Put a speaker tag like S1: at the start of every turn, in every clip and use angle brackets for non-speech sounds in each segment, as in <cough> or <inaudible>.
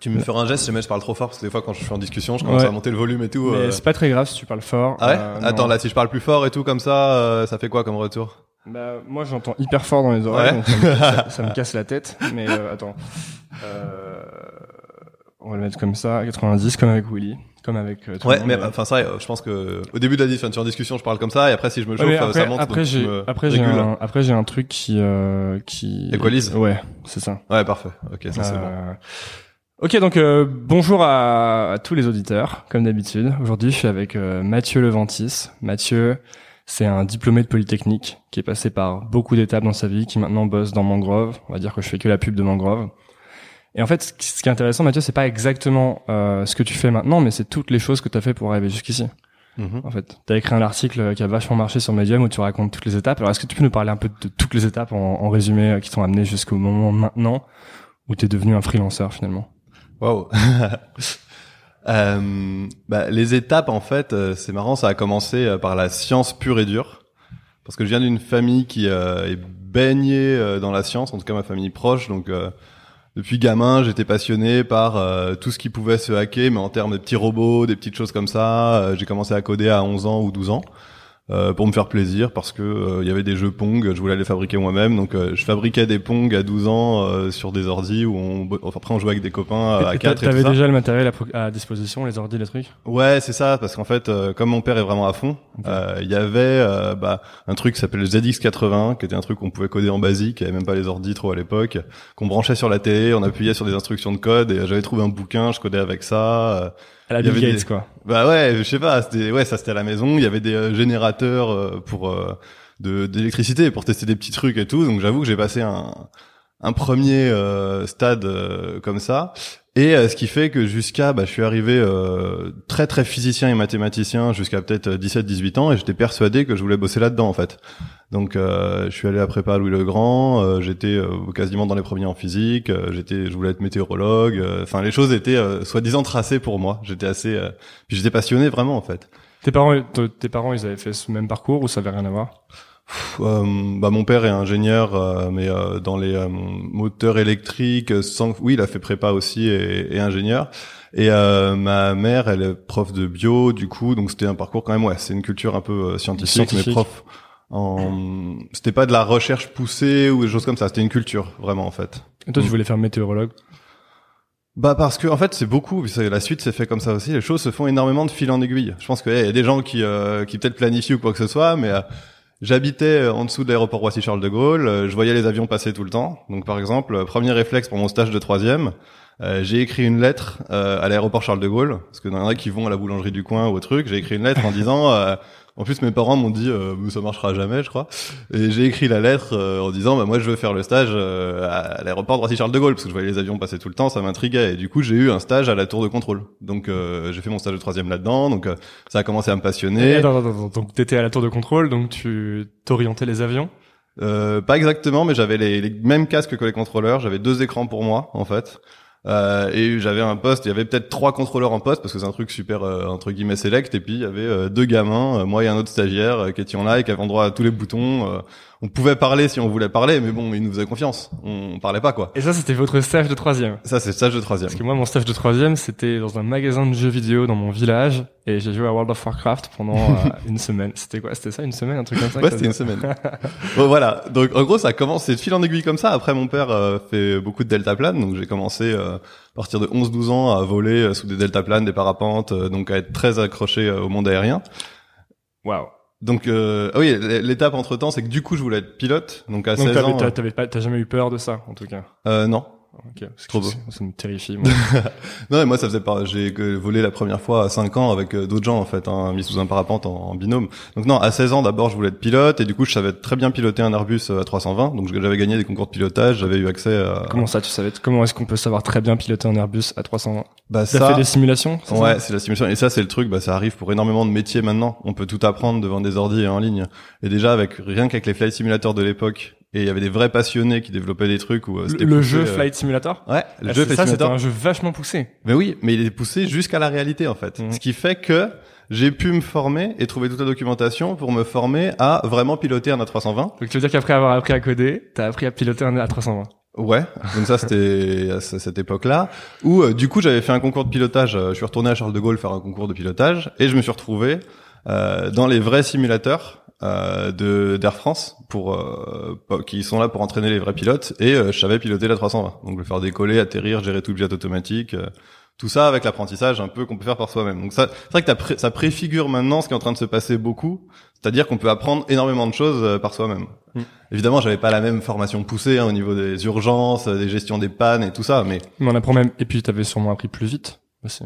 S1: Tu me feras un geste si jamais je parle trop fort parce que des fois quand je suis en discussion, je commence
S2: Ouais.
S1: à monter le volume et tout.
S2: Mais
S1: euh.
S2: c'est pas très grave si tu parles fort.
S1: Ah ouais
S2: Euh,
S1: Attends,
S2: non.
S1: là, si je parle plus fort et tout comme ça, euh, ça fait quoi comme retour?
S2: Bah, moi, j'entends hyper fort dans les oreilles,
S1: Ouais.
S2: donc ça me, ça- <laughs> ça me casse la tête. Mais euh, attends, euh, on va le mettre comme ça, 90, comme avec Willy, comme avec. euh, tout
S1: Ouais,
S2: le monde,
S1: mais enfin ça, euh, je pense que au début de la discussion, en discussion, je parle comme ça et après si je me chauffe,
S2: après,
S1: ça monte.
S2: après j'ai, après j'ai un, après j'ai un truc qui, euh, qui.
S1: Équalise
S2: Ouais, c'est ça.
S1: Ouais, parfait. Ok, ça c'est bon.
S2: Ok, donc euh, bonjour à, à tous les auditeurs, comme d'habitude. Aujourd'hui, je suis avec euh, Mathieu Leventis. Mathieu, c'est un diplômé de Polytechnique qui est passé par beaucoup d'étapes dans sa vie, qui maintenant bosse dans Mangrove. On va dire que je fais que la pub de Mangrove. Et en fait, ce qui est intéressant, Mathieu, c'est pas exactement euh, ce que tu fais maintenant, mais c'est toutes les choses que tu as fait pour arriver jusqu'ici.
S1: Mhm.
S2: En fait, tu as écrit un article qui a vachement marché sur Medium où tu racontes toutes les étapes. Alors, est-ce que tu peux nous parler un peu de toutes les étapes en, en résumé euh, qui t'ont amené jusqu'au moment maintenant où tu es devenu un freelanceur finalement?
S1: Waouh. <laughs> Euh, bah, les étapes, en fait, euh, c'est marrant, ça a commencé euh, par la science pure et dure. Parce que je viens d'une famille qui euh, est baignée dans la science, en tout cas ma famille proche. Donc, depuis gamin, j'étais passionné par tout ce qui pouvait se hacker, mais en termes de petits robots, des petites choses comme ça. J'ai commencé à coder à 11 ans ou 12 ans. Euh, pour me faire plaisir parce que euh, il y avait des jeux Pong, je voulais les fabriquer moi-même donc euh, je fabriquais des Pong à 12 ans euh, sur des ordis où on enfin après on jouait avec des copains à
S2: Et
S1: 4 et
S2: T'avais
S1: ça.
S2: déjà le matériel à, disposition, les ordi, les trucs?
S1: Ouais, c'est ça, parce qu'en fait, euh, comme mon père est vraiment à fond, euh, il y avait euh, bah, un truc qui s'appelle le ZX80, qui était un truc qu'on pouvait coder en basique, il y avait même pas les ordi trop à l'époque, qu'on branchait sur la télé, on appuyait sur des instructions de code, et j'avais trouvé un bouquin, je codais avec ça.
S2: À la Bill Gates,
S1: des-
S2: quoi.
S1: bah ouais, je sais pas, c'était ouais, ça c'était à la maison, il y avait des euh, générateurs euh, pour euh, de d'électricité pour tester des petits trucs et tout, donc j'avoue que j'ai passé un un premier euh, stade comme ça et euh, ce qui fait que jusqu'à bah je suis arrivé euh, très très physicien et mathématicien jusqu'à peut-être 17 18 ans et j'étais persuadé que je voulais bosser là-dedans en fait. Donc euh, je suis allé à prépa Louis le Grand, euh, j'étais euh, quasiment dans les premiers en physique, euh, j'étais je voulais être météorologue, euh, enfin les choses étaient euh, soi-disant tracées pour moi. J'étais assez euh, puis j'étais passionné vraiment en fait.
S2: Tes parents, tes parents, ils avaient fait ce même parcours ou ça avait rien à voir?
S1: Euh, bah mon père est ingénieur euh, mais euh, dans les euh, moteurs électriques euh, sans oui, il a fait prépa aussi et, et ingénieur. Et euh, ma mère, elle est prof de bio, du coup, donc c'était un parcours quand même, ouais, c'est une culture un peu scientifique,
S2: Scientifique.
S1: mais prof. En... C'était pas de la recherche poussée ou des choses comme ça, c'était une culture, vraiment, en fait.
S2: Et toi, tu
S1: Mm.
S2: voulais faire météorologue?
S1: Bah parce que en fait c'est beaucoup, la suite c'est fait comme ça aussi, les choses se font énormément de fil en aiguille. Je pense qu'il y a des gens qui, euh, qui peut-être planifient ou quoi que ce soit, mais euh, j'habitais euh, en dessous de l'aéroport Roissy-Charles de Gaulle, euh, je voyais les avions passer tout le temps. Donc par exemple, euh, premier réflexe pour mon stage de troisième, j'ai écrit une lettre à l'aéroport Charles de Gaulle, parce dans y en a qui vont à la boulangerie du coin ou au truc, j'ai écrit une lettre en disant... en plus, mes parents m'ont dit euh, ça marchera jamais, je crois. Et j'ai écrit la lettre euh, en disant bah moi je veux faire le stage euh, à l'aéroport de Roissy-Charles de Gaulle parce que je voyais les avions passer tout le temps, ça m'intriguait. Et du coup, j'ai eu un stage à la tour de contrôle. Donc euh, j'ai fait mon stage de troisième là-dedans. Donc euh, ça a commencé à me passionner.
S2: Attends, attends, attends. Donc, t'étais à la tour de contrôle, donc tu t'orientais les avions?
S1: Euh, pas exactement, mais j'avais les, les mêmes casques que les contrôleurs. J'avais deux écrans pour moi, en fait. Euh, et j'avais un poste, il y avait peut-être trois contrôleurs en poste parce que c'est un truc super euh, entre guillemets select et puis il y avait euh, deux gamins, moi et un autre stagiaire qui étions là et qui avaient droit à tous les boutons. On pouvait parler si on voulait parler, mais bon, ils nous faisaient confiance. On, on parlait pas quoi.
S2: Et ça, c'était votre stage de troisième
S1: Ça c'est stage de troisième.
S2: Parce que moi, mon stage de troisième, c'était dans un magasin de jeux vidéo dans mon village, et j'ai joué à World of Warcraft pendant <laughs> euh, une semaine. C'était quoi? C'était ça, une semaine, un truc comme ça?
S1: Ouais, c'était une semaine. <laughs> bon, voilà. Donc, en gros, ça commence, c'est de fil en aiguille comme ça. Après, mon père euh, fait beaucoup de deltaplane, donc j'ai commencé euh, à partir de 11-12 ans à voler sous des deltaplanes, des parapentes, donc à être très accroché au monde aérien.
S2: Waouh.
S1: Donc, euh, ah oui, l'étape entre temps, c'est que du coup, je voulais être pilote. Donc, à
S2: Donc
S1: 16
S2: t'avais,
S1: ans,
S2: t'avais pas, t'as jamais eu peur de ça, en tout cas?
S1: euh, non.
S2: Ok. Parce que
S1: Trop beau.
S2: ça- Ça me terrifie. Moi. <laughs>
S1: Non, mais moi, ça faisait pas. J'ai volé la première fois à 5 ans avec euh, d'autres gens, en fait, hein, mis sous un parapente en, en binôme. Donc non, à 16 ans, d'abord, je voulais être pilote, et du coup, je savais très bien piloter un Airbus euh, à 320. Donc, j'avais gagné des concours de pilotage, j'avais eu accès à.
S2: comment ça, tu savais Comment est-ce qu'on peut savoir très bien piloter un Airbus à 300
S1: Bah
S2: T'as fait des simulations ça?
S1: Ouais, c'est la simulation. Et ça, c'est le truc, bah, ça arrive pour énormément de métiers maintenant. On peut tout apprendre devant des ordi et en ligne. Et déjà, avec rien qu'avec les flight simulators de l'époque, et il y avait des vrais passionnés qui développaient des trucs où euh,
S2: Le,
S1: c'était
S2: le
S1: poussé,
S2: jeu
S1: euh,
S2: Flight Simulator
S1: Ouais, le
S2: Ah,
S1: jeu
S2: c'est
S1: Flight
S2: ça, c'était
S1: Simulator.
S2: un jeu vachement poussé.
S1: Mais oui, mais il est poussé jusqu'à la réalité, en fait.
S2: Mhm.
S1: Ce qui fait que j'ai pu me former et trouver toute la documentation pour me former à vraiment piloter un A320.
S2: Donc tu veux dire qu'après avoir appris à coder, t'as appris à piloter un A320
S1: Ouais, donc ça c'était <laughs> à ce- cette époque-là où euh, du coup j'avais fait un concours de pilotage. euh, je suis retourné à Charles de Gaulle faire un concours de pilotage et je me suis retrouvé euh, dans les vrais simulateurs de d'Air France pour euh, po- qui sont là pour entraîner les vrais pilotes et euh, je savais piloter la 320. Donc le faire décoller, atterrir, gérer tout le jet automatique. euh, tout ça avec l'apprentissage un peu qu'on peut faire par soi-même. Donc ça, c'est vrai que pré- ça préfigure maintenant ce qui est en train de se passer beaucoup, c'est-à-dire qu'on peut apprendre énormément de choses euh, par soi-même.
S2: Mm.
S1: Évidemment, j'avais pas la même formation poussée hein, au niveau des urgences, euh, des gestions des pannes et tout ça, mais
S2: Mais on apprend même. Et puis t'avais sûrement appris plus vite aussi.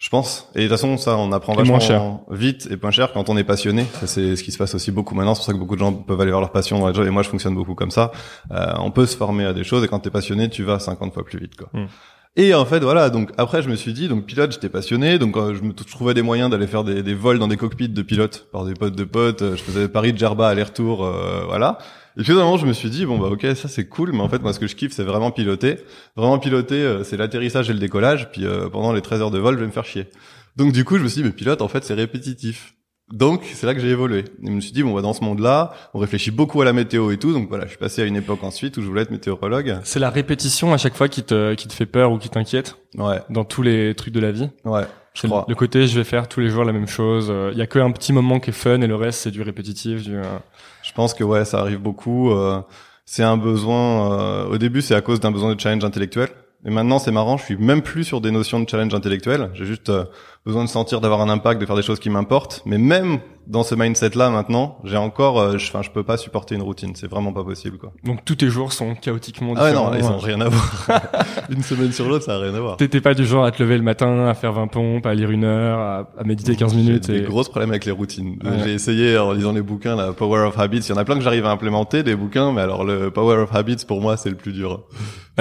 S1: Je pense. Et de toute façon, ça, on apprend
S2: Et moins
S1: vachement vite et moins cher quand on est passionné. Ça, c'est ce qui se passe aussi beaucoup maintenant. C'est pour ça que beaucoup de gens peuvent aller vers leur passion dans la job. Et moi, je fonctionne beaucoup comme ça. Euh, on peut se former à des choses et quand t'es passionné, tu vas 50 fois plus vite, quoi.
S2: Mm.
S1: Et en fait, voilà. Donc après, je me suis dit, donc pilote, j'étais passionné. Donc euh, je me trouvais des moyens d'aller faire des, des vols dans des cockpits de pilotes par des potes de potes. Euh, Je faisais Paris, Djerba, aller-retour, euh, voilà. Et puis moment, je me suis dit bon bah ok, ça c'est cool, mais en fait moi ce que je kiffe c'est vraiment piloter. Vraiment piloter, euh, c'est l'atterrissage et le décollage. Puis euh, pendant les 13 heures de vol, je vais me faire chier. Donc du coup, je me suis dit, mais pilote, en fait, c'est répétitif. Donc c'est là que j'ai évolué. Et je me suis dit, bon, bah, dans ce monde-là, on réfléchit beaucoup à la météo et tout. Donc voilà, je suis passé à une époque ensuite où je voulais être météorologue.
S2: C'est la répétition à chaque fois qui te qui te fait peur ou qui t'inquiète
S1: Ouais,
S2: dans tous les trucs de la vie.
S1: ouais, je crois.
S2: le côté je vais faire tous les jours la même chose. Il y a que un petit moment qui est fun et le reste c'est du répétitif. Du, euh,
S1: Je pense que ouais, ça arrive beaucoup. euh, c'est un besoin. euh, au début, c'est à cause d'un besoin de challenge intellectuel. Et maintenant, c'est marrant. Je suis même plus sur des notions de challenge intellectuel. J'ai juste euh, besoin de sentir, d'avoir un impact, de faire des choses qui m'importent. Mais même dans ce mindset-là, maintenant, j'ai encore. euh, je- Enfin, je peux pas supporter une routine. C'est vraiment pas possible, quoi.
S2: Donc tous tes jours sont chaotiquement
S1: Ah ouais,
S2: différents.
S1: non, ils ont rien à voir. <laughs> Une semaine sur l'autre, ça a rien à voir.
S2: T'étais pas du genre à te lever le matin, à faire 20 pompes, à lire une heure, à, à méditer 15 minutes.
S1: J'ai
S2: Et...
S1: des gros problèmes avec les routines.
S2: Ouais.
S1: J'ai essayé en lisant les bouquins, la Power of Habits. Il y en a plein que j'arrive à implémenter, des bouquins, mais alors le Power of Habits, pour moi, c'est le plus dur.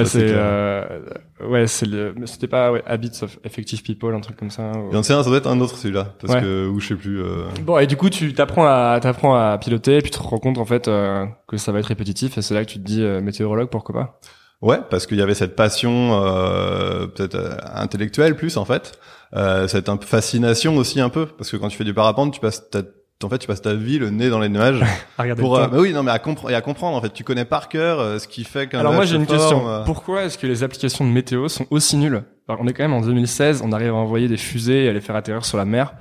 S2: Ah,
S1: c'est
S2: c'est euh, ouais, c'est le. C'était pas ouais, Habits of Effective People, un truc comme ça. ou-
S1: Il y en a un, ça doit être un autre celui-là, parce
S2: Ouais.
S1: que où je sais plus. euh,
S2: Bon, et du coup, tu t'apprends à t'apprends à piloter, et puis tu te rends compte en fait euh, que ça va être répétitif, et c'est là que tu te dis euh, météorologue, pourquoi pas?
S1: Ouais, parce qu'il y avait cette passion euh, peut-être intellectuelle plus en fait, euh, cette fascination aussi un peu, parce que quand tu fais du parapente, tu passes en fait, tu passes ta vie le nez dans les nuages <laughs>
S2: À regarder
S1: pour
S2: le
S1: euh, mais oui non mais à comprendre et à comprendre en fait tu connais par cœur euh, ce qui fait qu'un
S2: Alors moi j'ai une
S1: forme,
S2: question.
S1: euh.
S2: Pourquoi est-ce que les applications de météo sont aussi nulles? Alors on est quand même en 2016, on arrive à envoyer des fusées et à les faire atterrir sur la mer.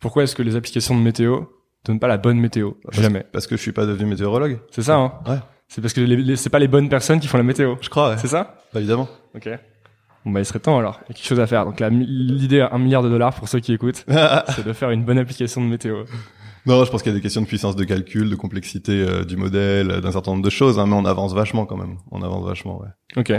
S2: Pourquoi est-ce que les applications de météo donnent pas la bonne météo?
S1: Parce-
S2: Jamais.
S1: parce que je suis pas devenu météorologue.
S2: C'est ça, hein?
S1: Ouais.
S2: C'est parce que les, les- c'est pas les bonnes personnes qui font la météo.
S1: Je crois ouais.
S2: C'est ça?
S1: Bah, évidemment.
S2: Ok. Bon bah il serait temps alors. Il y a quelque chose à faire. Donc l'idée à un milliard de dollars pour ceux qui écoutent, <laughs> c'est de faire une bonne application de météo.
S1: Non, je pense qu'il y a des questions de puissance de calcul, de complexité euh, du modèle, euh, d'un certain nombre de choses, hein, mais on avance vachement quand même. On avance vachement, ouais.
S2: Ok.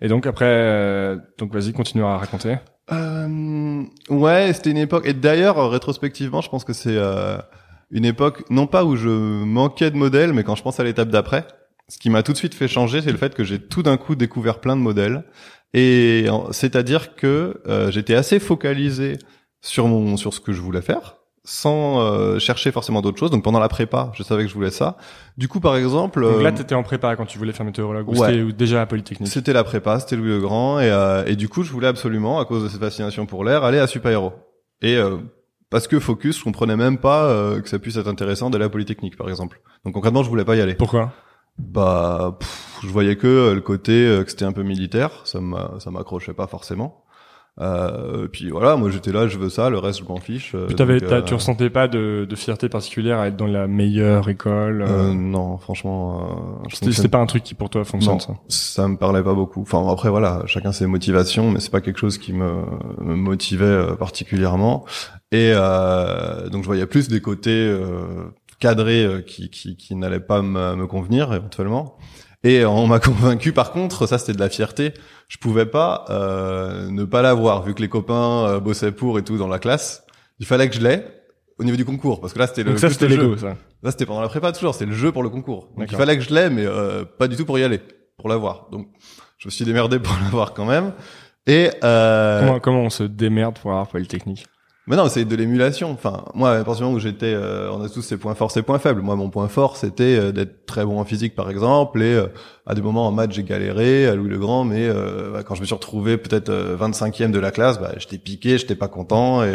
S2: Et donc après, euh, donc vas-y, continue à raconter.
S1: Euh, ouais, c'était une époque. Et d'ailleurs, euh, rétrospectivement, je pense que c'est euh, une époque, non pas où je manquais de modèles, mais quand je pense à l'étape d'après, ce qui m'a tout de suite fait changer, c'est le fait que j'ai tout d'un coup découvert plein de modèles. Et c'est-à-dire que euh, j'étais assez focalisé sur mon sur ce que je voulais faire sans euh, chercher forcément d'autres choses. Donc pendant la prépa, je savais que je voulais ça. Du coup, par exemple,
S2: Donc
S1: euh,
S2: là, t'étais en prépa quand tu voulais faire météorologue ou
S1: ouais.
S2: c'était déjà à Polytechnique.
S1: c'était la prépa, c'était Louis le Grand, et, euh, et du coup, je voulais absolument, à cause de cette fascination pour l'air, aller à Supaéro. Et euh, parce que Focus, je comprenais même pas euh, que ça puisse être intéressant d'aller à Polytechnique, par exemple. Donc concrètement, je voulais pas y aller.
S2: Pourquoi?
S1: Bah, pff, je voyais que euh, le côté euh, que c'était un peu militaire, ça m'accrochait pas forcément. Euh, puis voilà, moi j'étais là, je veux ça, le reste je m'en fiche. euh,
S2: Puis
S1: donc, euh,
S2: tu ressentais pas de, de fierté particulière à être dans la meilleure école. euh,
S1: euh, non, franchement, euh,
S2: c'était,
S1: fonctionne
S2: pas un truc qui pour toi fonctionne
S1: Non,
S2: ça.
S1: ça me parlait pas beaucoup. Enfin après voilà, chacun ses motivations, mais c'est pas quelque chose qui me, me motivait particulièrement. Et euh, donc je voyais plus des côtés euh, cadrés qui qui, qui n'allaient pas me, me convenir éventuellement. Et on m'a <laughs> convaincu par contre, ça c'était de la fierté. Je pouvais pas euh, ne pas l'avoir vu que les copains euh, bossaient pour et tout dans la classe. Il fallait que je l'aie au niveau du concours parce que là c'était le
S2: Donc ça c'était
S1: le jeu.
S2: ça.
S1: Là, c'était pendant la prépa toujours, c'est le jeu pour le concours. Donc il
S2: D'accord.
S1: fallait que je l'aie, mais euh, pas du tout pour y aller, pour l'avoir. Donc je me suis démerdé <laughs> pour l'avoir quand même. Et euh,
S2: Comment, comment on se démerde pour avoir Polytechnique
S1: Mais non, c'est de l'émulation. Enfin, moi, à partir du moment où j'étais, euh, on a tous ses points forts, ses points faibles. Moi, mon point fort, c'était euh, d'être très bon en physique, par exemple, et euh, à des moments en maths, j'ai galéré à Louis le Grand, mais bah, quand je me suis retrouvé peut-être 25e de la classe, bah, j'étais piqué, j'étais pas content, et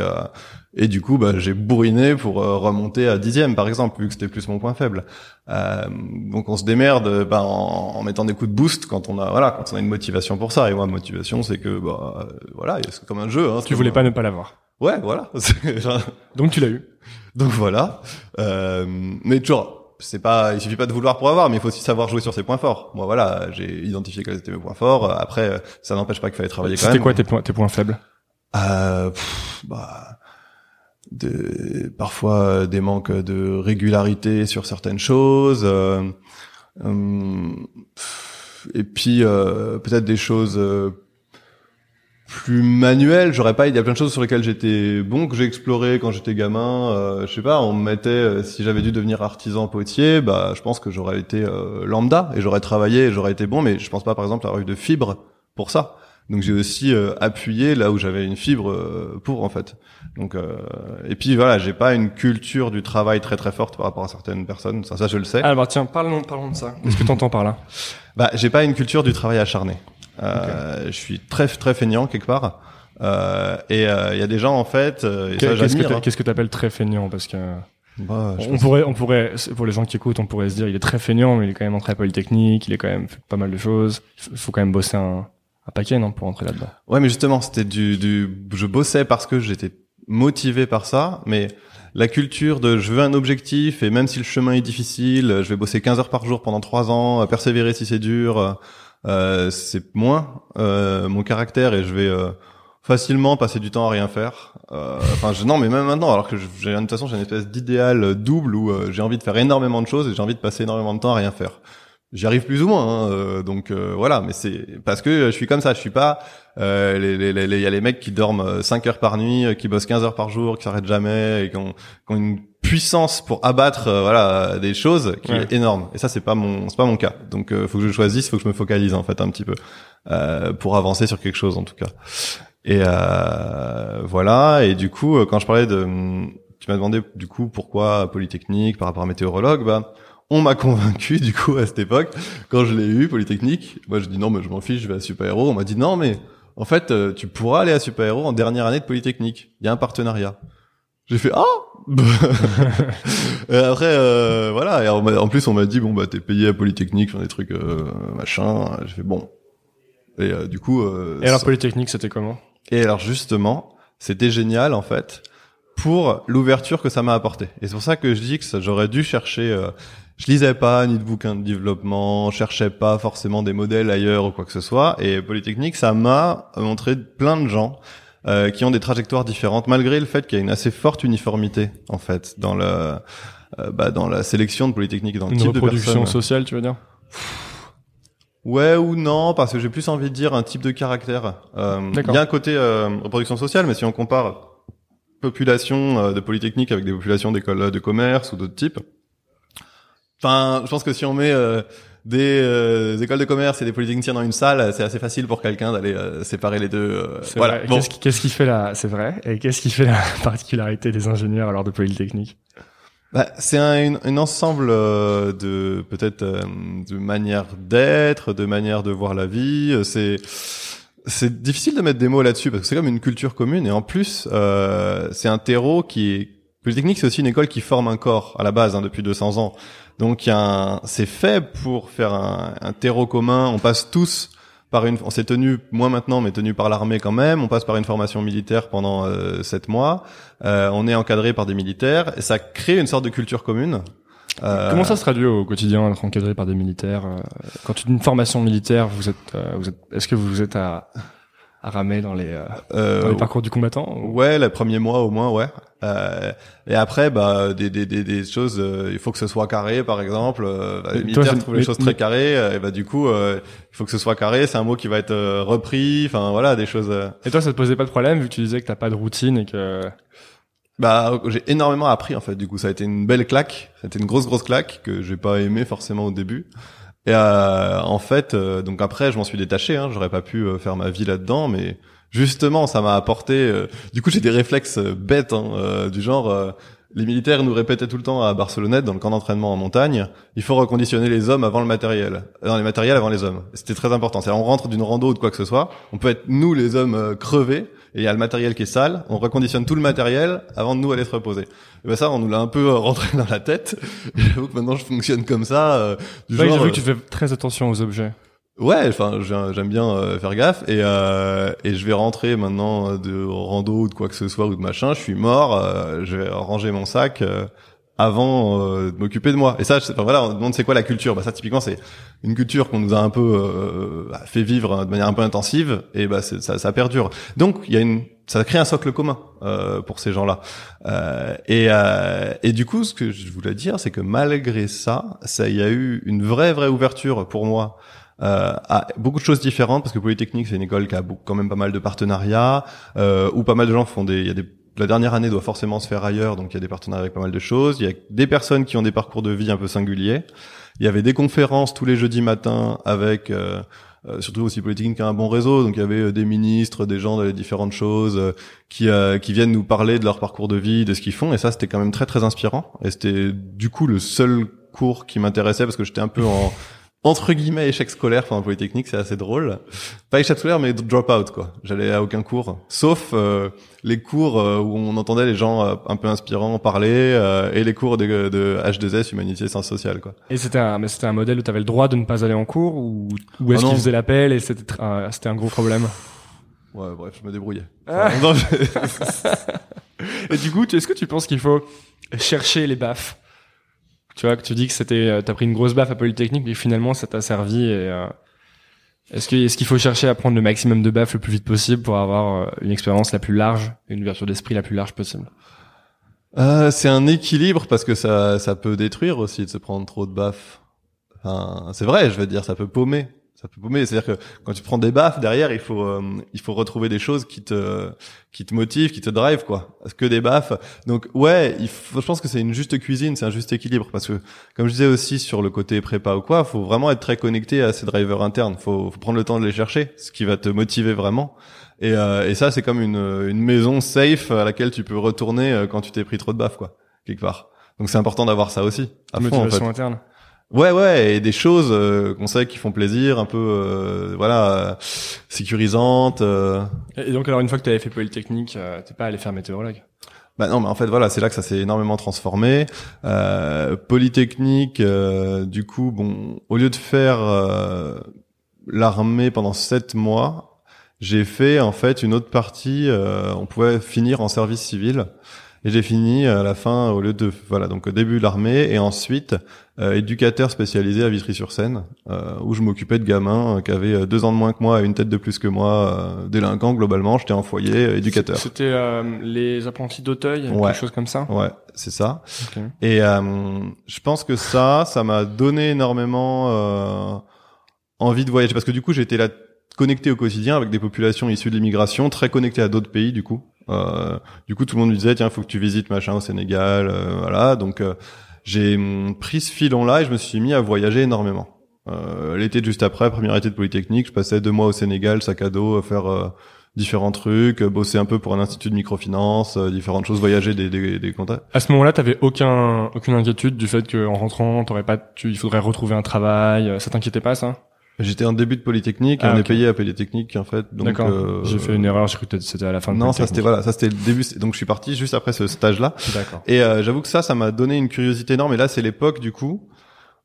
S1: et du coup, bah, j'ai bourriné pour remonter à dixième, par exemple, vu que c'était plus mon point faible. donc, on se démerde bah, en, en, mettant des coups de boost quand on a, voilà, quand on a une motivation pour ça. Et moi, motivation, c'est que, bah, voilà, c'est comme un jeu. Hein,
S2: tu voulais pas ne pas l'avoir.
S1: Ouais, voilà. <laughs>
S2: Donc tu l'as eu.
S1: Donc voilà. Euh, mais toujours, c'est pas, il suffit pas de vouloir pour avoir, mais il faut aussi savoir jouer sur ses points forts. Moi, voilà, j'ai identifié quels étaient mes points forts. Après, ça n'empêche pas qu'il fallait travailler quand même.
S2: C'était quoi tes points, tes points faibles?
S1: Euh, bah, de, parfois des manques de régularité sur certaines choses. Euh, euh et puis euh, peut-être des choses plus manuel. J'aurais pas, il y a plein de choses sur lesquelles j'étais bon que j'ai exploré quand j'étais gamin. Euh, je sais pas, on me mettait euh, si j'avais dû devenir artisan potier, bah je pense que j'aurais été euh, lambda et j'aurais travaillé et j'aurais été bon, mais je pense pas par exemple avoir eu de fibre pour ça. Donc j'ai aussi euh, appuyé là où j'avais une fibre pour en fait. Donc et puis voilà, j'ai pas une culture du travail très très forte par rapport à certaines personnes. Ça, ça je le sais.
S2: Alors tiens, parlons parlons de ça. Qu'est-ce que t'entends par là?
S1: Bah j'ai pas une culture du travail acharné. Euh, Je suis très très feignant quelque part. Euh, et il euh, y a des gens en fait.
S2: Euh, qu'est-ce que tu appelles très feignant? Parce que bah, on pourrait, on pourrait, pour les gens qui écoutent, on pourrait se dire il est très feignant, mais il est quand même entré à Polytechnique, il est quand même fait pas mal de choses. Il faut quand même bosser un, un paquet, non, pour entrer là-dedans?
S1: Ouais, mais justement, c'était du, du, je bossais parce que j'étais motivé par ça, mais la culture de je veux un objectif et même si le chemin est difficile, je vais bosser 15 heures par jour pendant 3 ans, persévérer si c'est dur euh, c'est moins euh, mon caractère et je vais euh, facilement passer du temps à rien faire. Enfin, je, non, mais même maintenant, alors que j'ai de toute façon j'ai une espèce d'idéal double où j'ai envie de faire énormément de choses et j'ai envie de passer énormément de temps à rien faire. J'y arrive plus ou moins, hein, donc voilà. Mais c'est parce que je suis comme ça. Je suis pas. Il les, les, les, y a les mecs qui dorment 5 heures par nuit, qui bossent 15 heures par jour, qui s'arrêtent jamais et qui ont, puissance pour abattre euh, voilà des choses qui est énorme. Et ça c'est pas mon c'est pas mon cas. Donc euh, faut que je choisisse faut que je me focalise en fait un petit peu euh, pour avancer sur quelque chose en tout cas. Et euh, voilà. Et du coup quand je parlais de tu m'as demandé du coup pourquoi polytechnique par rapport à météorologue bah on m'a <laughs> convaincu du coup à cette époque quand je l'ai eu polytechnique moi je dis non mais je m'en fiche je vais à super héros on m'a dit non mais en fait tu pourras aller à super héros en dernière année de polytechnique. Il y a un partenariat. J'ai fait ah <laughs> et après euh, voilà et en plus on m'a dit bon bah t'es payé à Polytechnique faire des trucs euh, machin. J'ai fait bon. Et euh, du coup
S2: euh, et alors Polytechnique c'était comment?
S1: Et alors justement c'était génial en fait pour l'ouverture que ça m'a apporté. Et c'est pour ça que je dis que j'aurais dû chercher euh, je lisais pas ni de bouquins de développement, cherchais pas forcément des modèles ailleurs ou quoi que ce soit. Et Polytechnique, ça m'a montré plein de gens euh, qui ont des trajectoires différentes, malgré le fait qu'il y a une assez forte uniformité en fait dans le euh, bah, dans la sélection de Polytechnique, dans le
S2: une
S1: type
S2: reproduction sociale, tu veux dire?
S1: Ouais ou non, parce que j'ai plus envie de dire un type de caractère. Euh, il y a un côté euh, reproduction sociale, mais si on compare population euh, de Polytechnique avec des populations d'écoles de commerce ou d'autres types, enfin, je pense que si on met des euh, écoles de commerce et des polytechniciens dans une salle, c'est assez facile pour quelqu'un d'aller euh, séparer les deux. Euh, voilà.
S2: Qu'est-ce qui, qu'est-ce qui fait la, c'est vrai, et qu'est-ce qui fait la <laughs> particularité des ingénieurs alors de polytechnique
S1: bah, c'est un, un, ensemble de peut-être de manières d'être, de manières de voir la vie. C'est c'est difficile de mettre des mots là-dessus parce que c'est comme une culture commune et en plus c'est un terreau qui est Polytechnique, c'est aussi une école qui forme un corps à la base hein, depuis 200 ans. Donc c'est fait pour faire un, un, terreau commun. On passe tous par une, on s'est tenu moins maintenant, mais tenu par l'armée quand même. On passe par une formation militaire pendant euh, sept mois. Euh, on est encadré par des militaires et ça crée une sorte de culture commune.
S2: Euh, Comment ça se traduit au quotidien d'être encadré par des militaires euh, Quand une formation militaire, vous êtes, euh, vous êtes, est-ce que vous êtes à ramer dans les, dans les parcours du combattant
S1: Ouais, les premiers mois au moins, ouais. Euh, et après, bah, des, des, des, des choses, euh, il faut que ce soit carré, par exemple. Euh, bah, les militaires trouvent les choses très carrées, et bah du coup, il faut que ce soit carré. C'est un mot qui va être repris. Enfin voilà, des choses.
S2: Et toi, ça te posait pas de problème vu que tu disais que t'as pas de routine et que.
S1: Bah, j'ai énormément appris en fait. Du coup, ça a été une belle claque. C'était une grosse grosse claque que j'ai pas aimé forcément au début. Et euh, en fait, euh, donc après, je m'en suis détaché. Hein, J'aurais pas pu euh, faire ma vie là-dedans, mais justement, ça m'a apporté. euh, du coup, j'ai des réflexes euh, bêtes hein, euh, du genre. les militaires nous répétaient tout le temps à Barcelonnette, dans le camp d'entraînement en montagne, il faut reconditionner les hommes avant le matériel. Non, les matériels avant les hommes. C'était très important. C'est on rentre d'une rando ou de quoi que ce soit, on peut être nous les hommes crevés, et il y a le matériel qui est sale, on reconditionne tout le matériel avant de nous aller se reposer. Et ben ça, on nous l'a un peu euh, <laughs> rentré dans la tête. J'avoue que maintenant je fonctionne comme ça. euh, du
S2: Ouais, j'ai
S1: genre,
S2: vu
S1: euh,
S2: que tu fais très attention aux objets.
S1: Ouais, enfin j'ai- j'aime bien euh, faire gaffe et euh, et je vais rentrer maintenant de rando ou de quoi que ce soit ou de machin. Je suis mort, euh, je vais ranger mon sac avant euh, de m'occuper de moi. Et ça, enfin, voilà, on demande c'est quoi la culture. Bah ça typiquement c'est une culture qu'on nous a un peu euh, bah, fait vivre hein, de manière un peu intensive et bah ça, ça perdure. Donc il y a une ça crée un socle commun euh, pour ces gens-là. Euh, et, euh, et du coup, ce que je voulais dire, c'est que malgré ça, ça, y a eu une vraie, vraie ouverture pour moi euh, à beaucoup de choses différentes, parce que Polytechnique, c'est une école qui a quand même pas mal de partenariats, euh, où pas mal de gens font des, il y a des la dernière année doit forcément se faire ailleurs, donc il y a des partenariats avec pas mal de choses. Il y a des personnes qui ont des parcours de vie un peu singuliers. Il y avait des conférences tous les jeudis matins avec euh, euh, surtout aussi Polytechnique qui a un bon réseau, donc il y avait euh, des ministres, des gens de différentes choses euh, qui euh, qui viennent nous parler de leur parcours de vie, de ce qu'ils font, et ça c'était quand même très très inspirant. Et c'était du coup le seul cours qui m'intéressait parce que j'étais un peu en entre guillemets échec scolaire pendant Polytechnique, c'est assez drôle. Pas échec scolaire, mais drop out quoi. J'allais à aucun cours, sauf euh, les cours euh, où on entendait les gens euh, un peu inspirants parler euh, et les cours de, de H2S, humanité sciences sociales quoi.
S2: Et c'était un, mais c'était un modèle où tu avais le droit de ne pas aller en cours ou, ou est-ce
S1: Ah
S2: qu'ils faisaient l'appel et c'était c'était un gros problème?
S1: Ouais, bref, je me débrouillais.
S2: Ah.
S1: Enfin, non, je- <laughs> <laughs>
S2: Et du coup, tu- est-ce que tu penses qu'il faut chercher les baffes? Tu vois, que tu dis que c'était, euh, t'as pris une grosse baffe à Polytechnique, mais finalement ça t'a servi. Et euh, est-ce que est-ce qu'il faut chercher à prendre le maximum de baffes le plus vite possible pour avoir euh, une expérience la plus large, une ouverture d'esprit la plus large possible?
S1: Euh, c'est un équilibre parce que ça, ça peut détruire aussi de se prendre trop de baffes. Enfin, c'est vrai, je veux dire, ça peut paumer. Ça peut paumer. C'est-à-dire que quand tu prends des baffes derrière, il faut, euh, il faut retrouver des choses qui te, qui te motivent, qui te drive, quoi. Que des baffes? Donc, ouais, il faut, je pense que c'est une juste cuisine, c'est un juste équilibre. Parce que, comme je disais aussi sur le côté prépa ou quoi, faut vraiment être très connecté à ces drivers internes. Faut, faut prendre le temps de les chercher, ce qui va te motiver vraiment. Et, euh, et ça, c'est comme une, une maison safe à laquelle tu peux retourner euh, quand tu t'es pris trop de baffes, quoi, quelque part. Donc c'est important d'avoir ça aussi, à fond, en fait.
S2: Motivation interne.
S1: Ouais, ouais, et des choses euh, qu'on sait qui font plaisir, un peu, euh, voilà, euh, sécurisantes. euh.
S2: Et donc alors une fois que tu avais fait Polytechnique, euh, t'es pas allé faire météorologue?
S1: Bah non, mais en fait, voilà, c'est là que ça s'est énormément transformé. Euh, Polytechnique, euh, du coup, bon, au lieu de faire euh, l'armée pendant sept mois, j'ai fait en fait une autre partie. euh, on pouvait finir en service civil. Et j'ai fini à la fin au lieu de voilà donc au début l'armée et ensuite euh, éducateur spécialisé à Vitry-sur-Seine euh, où je m'occupais de gamins euh, qui avaient euh, deux ans de moins que moi et une tête de plus que moi euh, délinquants globalement j'étais en foyer euh, éducateur
S2: C'était euh, les apprentis d'Auteuil,
S1: Ouais.
S2: quelque chose comme ça.
S1: ouais c'est ça
S2: Ok.
S1: et euh, je pense que ça, ça m'a donné énormément euh, envie de voyager parce que du coup j'étais là connecté au quotidien avec des populations issues de l'immigration, très connecté à d'autres pays du coup. Euh, du coup tout le monde me disait tiens faut que tu visites machin au Sénégal, euh, voilà donc euh, j'ai hum, pris ce filon là et je me suis mis à voyager énormément. Euh, L'été juste après, première été de Polytechnique, je passais deux mois au Sénégal, sac à dos, faire euh, différents trucs, bosser un peu pour un institut de microfinance, euh, différentes choses, voyager des, des, des contacts.
S2: À ce moment-là, t'avais aucun aucune inquiétude du fait qu'en rentrant, t'aurais pas, tu, il faudrait retrouver un travail. euh, Ça t'inquiétait pas ça?
S1: J'étais en début de Polytechnique et
S2: Ah,
S1: on est payé à Polytechnique en fait. Donc
S2: D'accord.
S1: euh,
S2: J'ai fait une erreur. J'ai cru que c'était à la fin. De
S1: Non, ça c'était voilà, ça c'était le début. Donc je suis parti juste après ce stage-là.
S2: D'accord.
S1: Et euh, j'avoue que ça, ça m'a donné une curiosité énorme. Et là, c'est l'époque du coup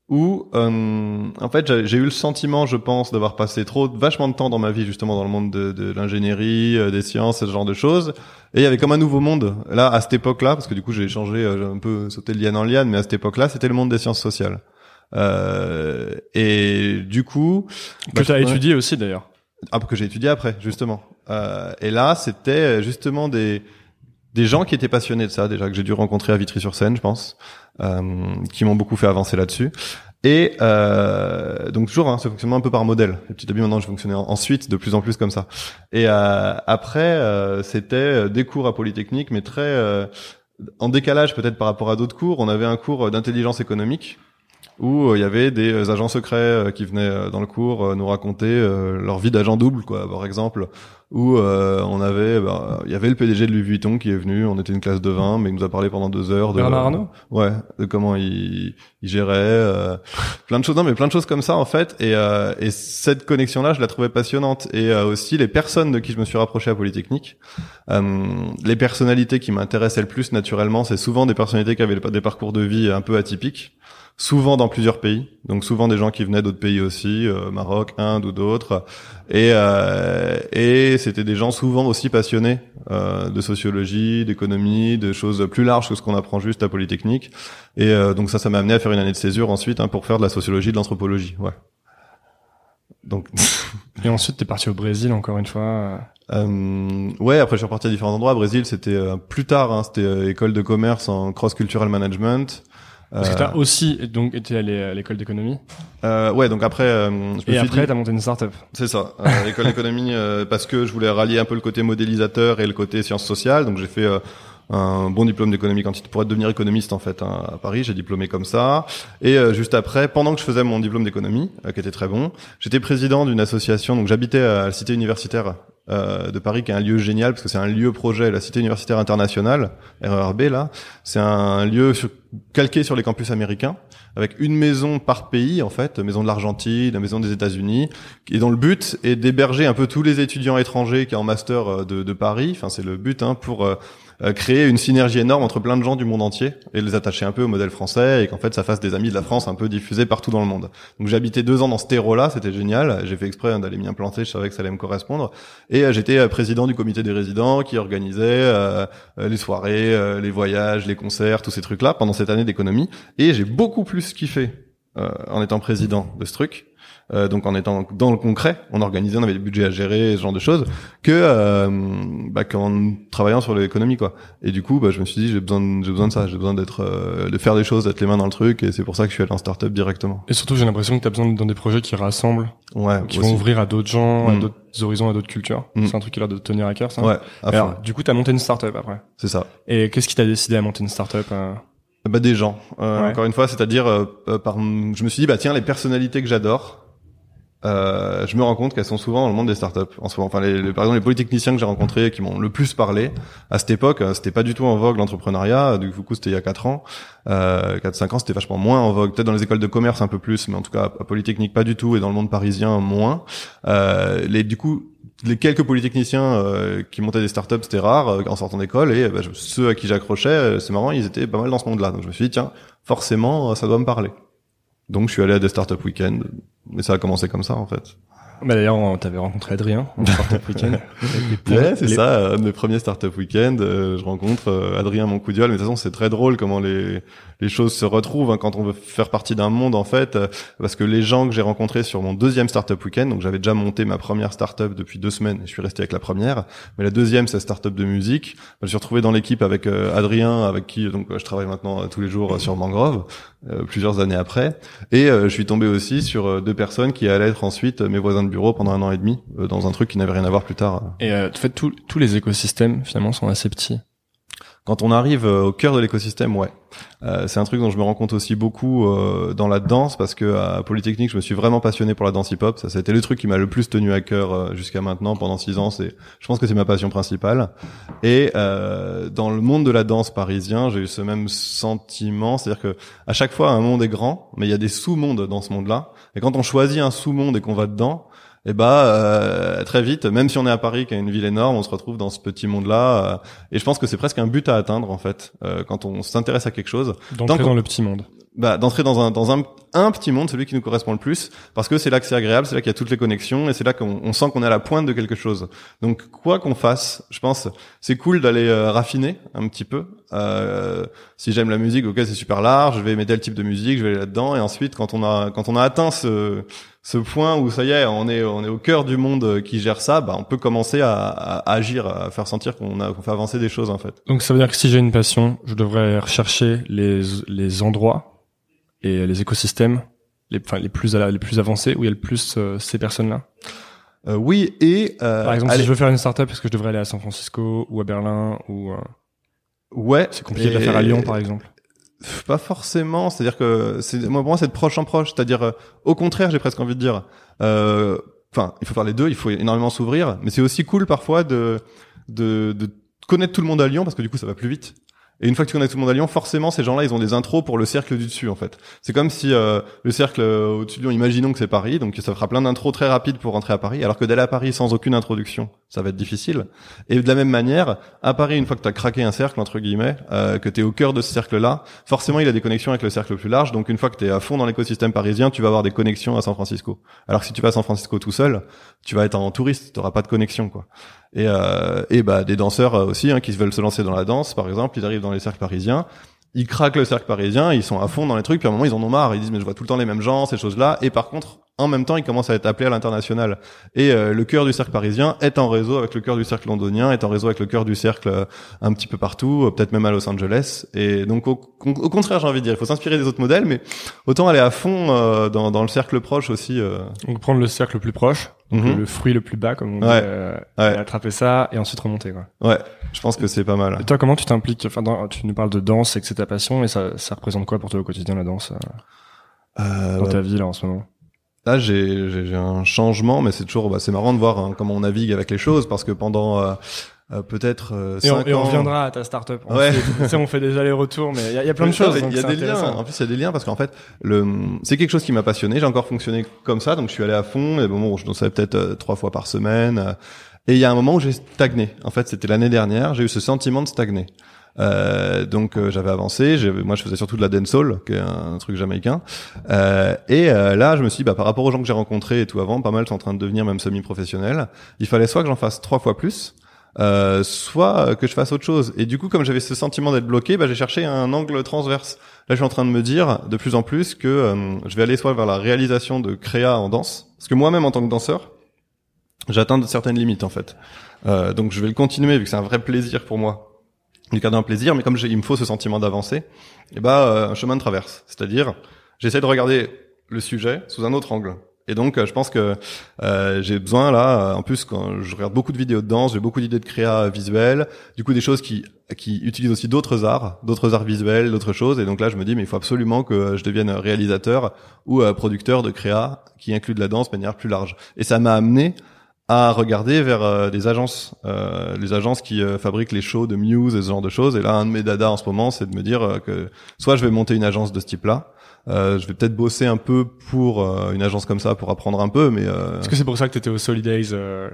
S1: où, euh, en fait, j'ai eu le sentiment, je pense, d'avoir passé trop, vachement de temps dans ma vie justement dans le monde de, de l'ingénierie, euh, des sciences, ce genre de choses. Et il y avait comme un nouveau monde là à cette époque-là, parce que du coup j'ai changé, euh, j'ai un peu sauté de liane en liane, mais à cette époque-là, c'était le monde des sciences sociales. Euh, et du coup,
S2: Que
S1: bah,
S2: t'as
S1: ouais.
S2: étudié aussi d'ailleurs.
S1: Ah, que j'ai étudié après, justement. Euh, et là, c'était justement des des gens qui étaient passionnés de ça déjà que j'ai dû rencontrer à Vitry-sur-Seine, je pense, euh, qui m'ont beaucoup fait avancer là-dessus. Et euh, donc toujours hein, ce fonctionnement un peu par modèle. Et petit à petit maintenant, je fonctionnais en- ensuite de plus en plus comme ça. Et euh, après, euh, c'était des cours à Polytechnique, mais très euh, en décalage peut-être par rapport à d'autres cours. On avait un cours d'intelligence économique où il y avait des agents secrets qui venaient dans le cours nous raconter leur vie d'agent double, quoi. Par exemple, où euh, on avait, bah, il y avait le PDG de Louis Vuitton qui est venu, on était une classe de 20, mais il nous a parlé pendant deux heures de
S2: Bernard Arnault?
S1: Ouais, de comment il, il gérait, euh, <laughs> plein de choses, non mais plein de choses comme ça en fait. Et, euh, et cette connexion-là, je la trouvais passionnante. Et euh, aussi les personnes de qui je me suis rapproché à Polytechnique, euh, les personnalités qui m'intéressaient le plus naturellement, c'est souvent des personnalités qui avaient des parcours de vie un peu atypiques souvent dans plusieurs pays, donc souvent des gens qui venaient d'autres pays aussi, euh, Maroc, Inde ou d'autres, et euh, et c'était des gens souvent aussi passionnés euh, de sociologie, d'économie, de choses plus larges que ce qu'on apprend juste à Polytechnique, et euh, donc ça, ça m'a amené à faire une année de césure ensuite hein, pour faire de la sociologie, de l'anthropologie, ouais. Donc <laughs>
S2: et ensuite t'es parti au Brésil encore une fois.
S1: Euh, ouais, après je suis reparti à différents endroits. Brésil, c'était plus tard, hein, c'était école de commerce en cross cultural management.
S2: Parce que t'as aussi donc été à l'école d'économie.
S1: Euh, ouais, donc après. Euh,
S2: je me Et après, t'as monté une startup.
S1: C'est ça, euh, <laughs> l'école d'économie, euh, parce que je voulais rallier un peu le côté modélisateur et le côté sciences sociales. Donc j'ai fait euh, un bon diplôme d'économie quantitative pour être devenir économiste en fait hein, à Paris. J'ai diplômé comme ça. Et juste après, pendant que je faisais mon diplôme d'économie, qui était très bon, j'étais président d'une association. Donc j'habitais à la cité universitaire euh, de Paris, qui est un lieu génial parce que c'est un lieu projet, la Cité universitaire internationale, RERB là. C'est un lieu calqué sur les campus américains, avec une maison par pays en fait, maison de l'Argentine, la maison des États-Unis, et dont le but est d'héberger un peu tous les étudiants étrangers qui sont en master euh, de, Paris. Enfin, c'est le but hein, pour euh, créer une synergie énorme entre plein de gens du monde entier et les attacher un peu au modèle français et qu'en fait ça fasse des amis de la France un peu diffusés partout dans le monde. Donc j'ai habité deux ans dans ce terreau-là, c'était génial. J'ai fait exprès hein, d'aller m'y implanter, je savais que ça allait me correspondre. Et euh, j'étais euh, président du comité des résidents qui organisait les soirées, les voyages, les concerts, tous ces trucs-là pendant cette année d'économie. Et j'ai beaucoup plus kiffé en étant président de ce truc euh, donc en étant dans le concret, on organisait, on avait des budgets à gérer, ce genre de choses, que euh, bah, qu'en travaillant sur l'économie quoi. Et du coup, bah, je me suis dit j'ai besoin, j'ai besoin de ça, j'ai besoin d'être, euh, de faire des choses, d'être les mains dans le truc, et c'est pour ça que je suis allé en startup directement.
S2: Et surtout, j'ai l'impression que tu as besoin dans des projets qui rassemblent,
S1: ouais,
S2: qui vont ouvrir à d'autres gens, à mm. d'autres horizons, à d'autres cultures. Mm. C'est un truc qui a l'air de tenir à cœur, ça.
S1: Ouais.
S2: Alors, du coup, tu as monté une startup après.
S1: C'est ça.
S2: Et qu'est-ce qui t'a décidé à monter une startup euh...
S1: bah des gens. Euh, Encore une fois, c'est-à-dire, euh, par, je me suis dit bah tiens les personnalités que j'adore, euh, je me rends compte qu'elles sont souvent dans le monde des startups en ce moment. Enfin, les, par exemple, les polytechniciens que j'ai rencontrés qui m'ont le plus parlé à cette époque, euh, c'était pas du tout en vogue l'entrepreneuriat. Du coup, c'était il y a 4 ans, euh, 4-5 ans, c'était vachement moins en vogue. Peut-être dans les écoles de commerce un peu plus, mais en tout cas à Polytechnique pas du tout, et dans le monde parisien moins. Euh, les, du coup, les quelques polytechniciens euh, qui montaient des startups, c'était rare euh, en sortant d'école, et bah, ceux à qui j'accrochais, c'est marrant, ils étaient pas mal dans ce monde-là. Donc je me suis dit tiens, forcément, ça doit me parler. Donc je suis allé à des startup week-ends, mais ça a commencé comme ça en fait.
S2: Bah d'ailleurs, on t'avait rencontré Adrien en <laughs> startup week-end.
S1: ouais, c'est ça, un de mes premiers startup week-end. Euh, je rencontre euh, Adrien Moncoudiol, mais de toute façon, c'est très drôle comment les les choses se retrouvent hein, quand on veut faire partie d'un monde en fait, euh, parce que les gens que j'ai rencontrés sur mon deuxième startup week-end, donc j'avais déjà monté ma première startup depuis deux semaines, et je suis resté avec la première, mais la deuxième c'est startup de musique. Je me suis retrouvé dans l'équipe avec Adrien, avec qui donc je travaille maintenant tous les jours sur Mangrove, plusieurs années après, et je suis tombé aussi sur deux personnes qui allaient être ensuite mes voisins de bureau pendant un an et demi euh, dans un truc qui n'avait rien à voir plus tard.
S2: Et euh, en fait, tous les écosystèmes finalement sont assez petits.
S1: Quand on arrive euh, au cœur de l'écosystème, ouais. Euh, c'est un truc dont je me rends compte aussi beaucoup euh, dans la danse parce que à Polytechnique, je me suis vraiment passionné pour la danse hip-hop. Ça, été le truc qui m'a le plus tenu à cœur jusqu'à maintenant pendant six ans. C'est, je pense que c'est ma passion principale. Et dans le monde de la danse parisien, j'ai eu ce même sentiment, c'est-à-dire que à chaque fois, un monde est grand, mais il y a des sous-mondes dans ce monde-là. Et quand on choisit un sous-monde et qu'on va dedans, et eh bah euh, très vite, même si on est à Paris, qui est une ville énorme, on se retrouve dans ce petit monde-là. Euh, et je pense que c'est presque un but à atteindre en fait, euh, quand on s'intéresse à quelque chose.
S2: D'entrer dans le petit monde.
S1: Bah, d'entrer dans un dans un, un petit monde, celui qui nous correspond le plus, parce que c'est là que c'est agréable, c'est là qu'il y a toutes les connexions et c'est là qu'on sent qu'on est à la pointe de quelque chose. Donc quoi qu'on fasse, je pense, c'est cool d'aller raffiner un petit peu. Si j'aime la musique, ok, c'est super large, je vais aimer tel type de musique, je vais aller là-dedans, et ensuite quand on a quand on a atteint ce ce point où ça y est, on est on est au cœur du monde qui gère ça, bah on peut commencer à, à agir, à faire sentir qu'on a qu'on fait avancer des choses en fait.
S2: Donc ça veut dire que si j'ai une passion, je devrais rechercher les les endroits et les écosystèmes les enfin les plus les plus avancés où il y a le plus euh, ces personnes-là.
S1: Euh, oui et
S2: euh, par exemple si je veux faire une startup, est-ce que je devrais aller à San Francisco ou à Berlin ou
S1: Ouais,
S2: c'est compliqué de la faire à Lyon par exemple
S1: pas forcément. C'est-à-dire que c'est moi pour moi c'est de proche en proche. C'est-à-dire euh, au contraire, j'ai presque envie de dire. euh, Enfin, il faut faire les deux. Il faut énormément s'ouvrir, mais c'est aussi cool parfois de, de de connaître tout le monde à Lyon parce que du coup ça va plus vite. Et une fois que tu connais tout le monde à Lyon, forcément, ces gens-là, ils ont des intros pour le cercle du dessus, en fait. C'est comme si euh, le cercle euh, au-dessus de Lyon, imaginons que c'est Paris, donc ça fera plein d'intros très rapides pour rentrer à Paris, alors que d'aller à Paris sans aucune introduction, ça va être difficile. Et de la même manière, à Paris, une fois que tu craqué un cercle, entre guillemets, euh, que tu es au cœur de ce cercle-là, forcément, il a des connexions avec le cercle plus large, donc une fois que tu es à fond dans l'écosystème parisien, tu vas avoir des connexions à San Francisco. Alors si tu vas à San Francisco tout seul, tu vas être en touriste, tu n'auras pas de connexion, quoi. Et, euh, et bah des danseurs euh, aussi hein, qui veulent se lancer dans la danse, par exemple, ils arrivent dans les cercles parisiens, ils craquent le cercle parisien, ils sont à fond dans les trucs, puis à un moment ils en ont marre, ils disent mais je vois tout le temps les mêmes gens, ces choses-là, et par contre en même temps ils commencent à être appelés à l'international. Et euh, le cœur du cercle parisien est en réseau avec le cœur du cercle londonien, est en réseau avec le cœur du cercle euh, un petit peu partout, euh, peut-être même à Los Angeles. Et donc au, au contraire j'ai envie de dire, il faut s'inspirer des autres modèles, mais autant aller à fond euh, dans, dans le cercle proche aussi. euh.
S2: Donc prendre le cercle le plus proche, donc
S1: Mhm.
S2: le fruit le plus bas, comme on dit,
S1: Ouais.
S2: euh, attraper ça et ensuite remonter. Quoi.
S1: Ouais, je pense que c'est pas mal.
S2: Et toi, comment tu t'impliques Enfin, dans- tu nous parles de danse et que c'est ta passion, et ça, ça représente quoi pour toi au quotidien la danse dans ta vie là en ce moment?
S1: Là, j'ai j'ai j'ai un changement, mais c'est toujours bah, c'est marrant de voir hein, comment on navigue avec les choses parce que pendant euh, euh, peut-être euh,
S2: et on, et on reviendra à ta startup.
S1: Ouais.
S2: tu sais, on fait des allers-retours, mais il y, a- il y a plein de choses.
S1: Il y a des liens. En plus, il y a des liens parce qu'en fait, le c'est quelque chose qui m'a passionné. J'ai encore fonctionné comme ça, donc je suis allé à fond. Et bon, je dansais peut-être euh, trois fois par semaine. euh, et il y a un moment où j'ai stagné. En fait, c'était l'année dernière. J'ai eu ce sentiment de stagner. Euh, donc euh, j'avais avancé, moi je faisais surtout de la dancehall, qui est un, truc jamaïcain. Euh, et euh, là, je me suis dit, bah, par rapport aux gens que j'ai rencontrés et tout avant, pas mal sont en train de devenir même semi-professionnels. Il fallait soit que j'en fasse trois fois plus, euh, soit que je fasse autre chose. Et du coup, comme j'avais ce sentiment d'être bloqué, bah, j'ai cherché un angle transverse. Là, je suis en train de me dire de plus en plus que euh, je vais aller soit vers la réalisation de créa en danse, parce que moi-même en tant que danseur, j'atteins de certaines limites en fait. Euh, donc je vais le continuer vu que c'est un vrai plaisir pour moi du cadre d'un plaisir, mais comme il me faut ce sentiment d'avancer, et bah euh, un chemin de traverse. C'est-à-dire, j'essaie de regarder le sujet sous un autre angle. Et donc, euh, je pense que euh, j'ai besoin là, euh, en plus, quand je regarde beaucoup de vidéos de danse, j'ai beaucoup d'idées de créa visuelle, du coup des choses qui qui utilisent aussi d'autres arts, d'autres arts visuels, d'autres choses. Et donc là, je me dis, mais il faut absolument que euh, je devienne réalisateur ou producteur de créa qui inclut de la danse de manière plus large. Et ça m'a amené à regarder vers euh, des agences, euh, les agences qui euh, fabriquent les shows de Muse et ce genre de choses. Et là, un de mes dadas en ce moment, c'est de me dire euh, que soit je vais monter une agence de ce type-là, euh, je vais peut-être bosser un peu pour euh, une agence comme ça pour apprendre un peu, mais euh,
S2: Est-ce que c'est pour ça que t'étais au Solidays euh,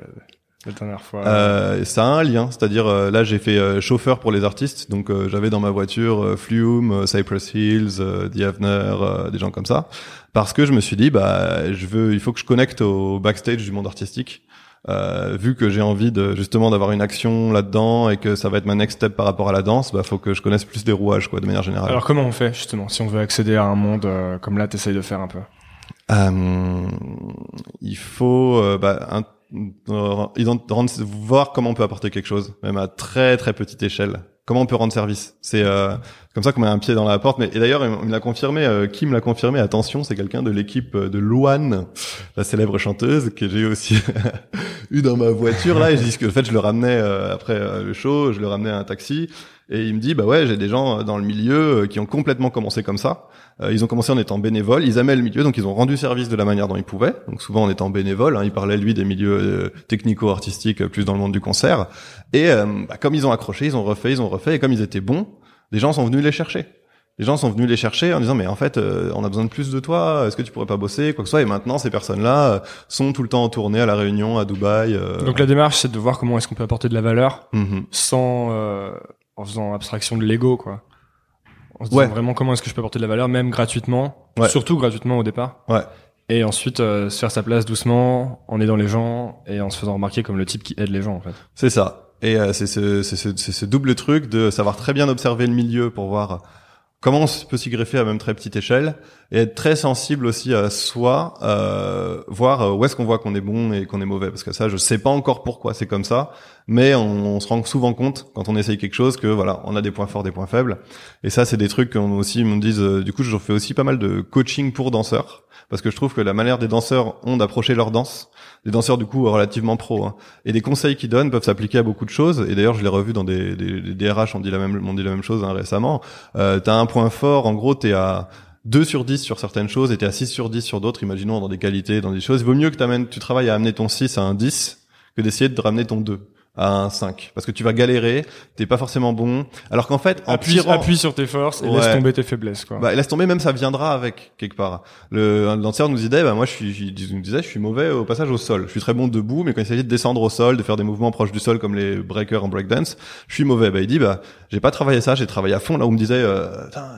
S2: la dernière fois?
S1: Euh, ça a un lien. C'est-à-dire euh, là, j'ai fait euh, chauffeur pour les artistes, donc euh, j'avais dans ma voiture euh, Flume, Cypress Hills, euh, The euh, des gens comme ça, parce que je me suis dit, bah, je veux, il faut que je connecte au backstage du monde artistique. Euh, vu que j'ai envie de justement d'avoir une action là-dedans et que ça va être ma next step par rapport à la danse, bah faut que je connaisse plus des rouages quoi de manière générale.
S2: Alors comment on fait justement si on veut accéder à un monde euh, comme là t'essayes de faire un peu?
S1: Euh, il faut euh, bah, un- voir comment on peut apporter quelque chose, même à très très petite échelle. Comment on peut rendre service. C'est euh, comme ça qu'on met un pied dans la porte. Mais et d'ailleurs, il me l'a confirmé. Euh, Kim l'a confirmé. Attention, c'est quelqu'un de l'équipe de Luan, la célèbre chanteuse que j'ai aussi <laughs> eu dans ma voiture là. Et je dis que en fait, je le ramenais euh, après euh, le show, je le ramenais à un taxi. Et il me dit, bah ouais, j'ai des gens euh, dans le milieu euh, qui ont complètement commencé comme ça. Euh, ils ont commencé en étant bénévoles, ils aimaient le milieu, donc ils ont rendu service de la manière dont ils pouvaient. Donc souvent en étant bénévoles, hein, il parlait lui des milieux technico-artistiques plus dans le monde du concert. Et euh, bah, comme ils ont accroché, ils ont refait, ils ont refait, et comme ils étaient bons, des gens sont venus les chercher. Les gens sont venus les chercher en disant mais en fait euh, on a besoin de plus de toi. Est-ce que tu pourrais pas bosser quoi que ce soit Et maintenant ces personnes-là euh, sont tout le temps en tournée à la Réunion, à Dubaï. euh,
S2: Donc la démarche c'est de voir comment est-ce qu'on peut apporter de la valeur
S1: mhm.
S2: sans euh, en faisant abstraction de l'ego quoi. En se
S1: Ouais.
S2: disant vraiment comment est-ce que je peux apporter de la valeur même gratuitement,
S1: Ouais.
S2: surtout gratuitement au départ.
S1: Ouais.
S2: Et ensuite euh, se faire sa place doucement en aidant les gens et en se faisant remarquer comme le type qui aide les gens en fait.
S1: C'est ça. Et euh, c'est ce, ce, c'est ce double truc de savoir très bien observer le milieu pour voir comment on peut s'y greffer à même très petite échelle et être très sensible aussi à soi, euh, voir euh, où est-ce qu'on voit qu'on est bon et qu'on est mauvais. Parce que ça, je sais pas encore pourquoi c'est comme ça, mais on, se rend souvent compte quand on essaye quelque chose que voilà, on a des points forts, des points faibles. Et ça, c'est des trucs qu'on aussi me disent. euh, du coup, je fais aussi pas mal de coaching pour danseurs parce que je trouve que la manière des danseurs ont d'approcher leur danse, des danseurs du coup relativement pro, hein, et des conseils qu'ils donnent peuvent s'appliquer à beaucoup de choses. Et d'ailleurs, je l'ai revu dans des, des, des DRH, on dit la même, on dit la même chose hein, récemment. Euh, T'as un point fort, en gros, t'es à 2 sur 10 sur certaines choses et t'es à 6 sur 10 sur d'autres, imaginons dans des qualités, dans des choses. Il vaut mieux que t'amènes, tu travailles à amener ton 6 à un 10 que d'essayer de ramener ton 2 à un 5 parce que tu vas galérer, t'es pas forcément bon. Alors qu'en fait, en
S2: appuie,
S1: tirant,
S2: appuie sur tes forces et laisse tomber tes faiblesses quoi.
S1: bah, laisse tomber, même ça viendra avec quelque part. Le danseur nous disait, bah moi je suis, je, nous disait, je suis mauvais au passage au sol. Je suis très bon debout, mais quand il s'agit de descendre au sol, de faire des mouvements proches du sol comme les breakers en breakdance, je suis mauvais. Bah il dit, bah j'ai pas travaillé ça, j'ai travaillé à fond là où on me disait, euh,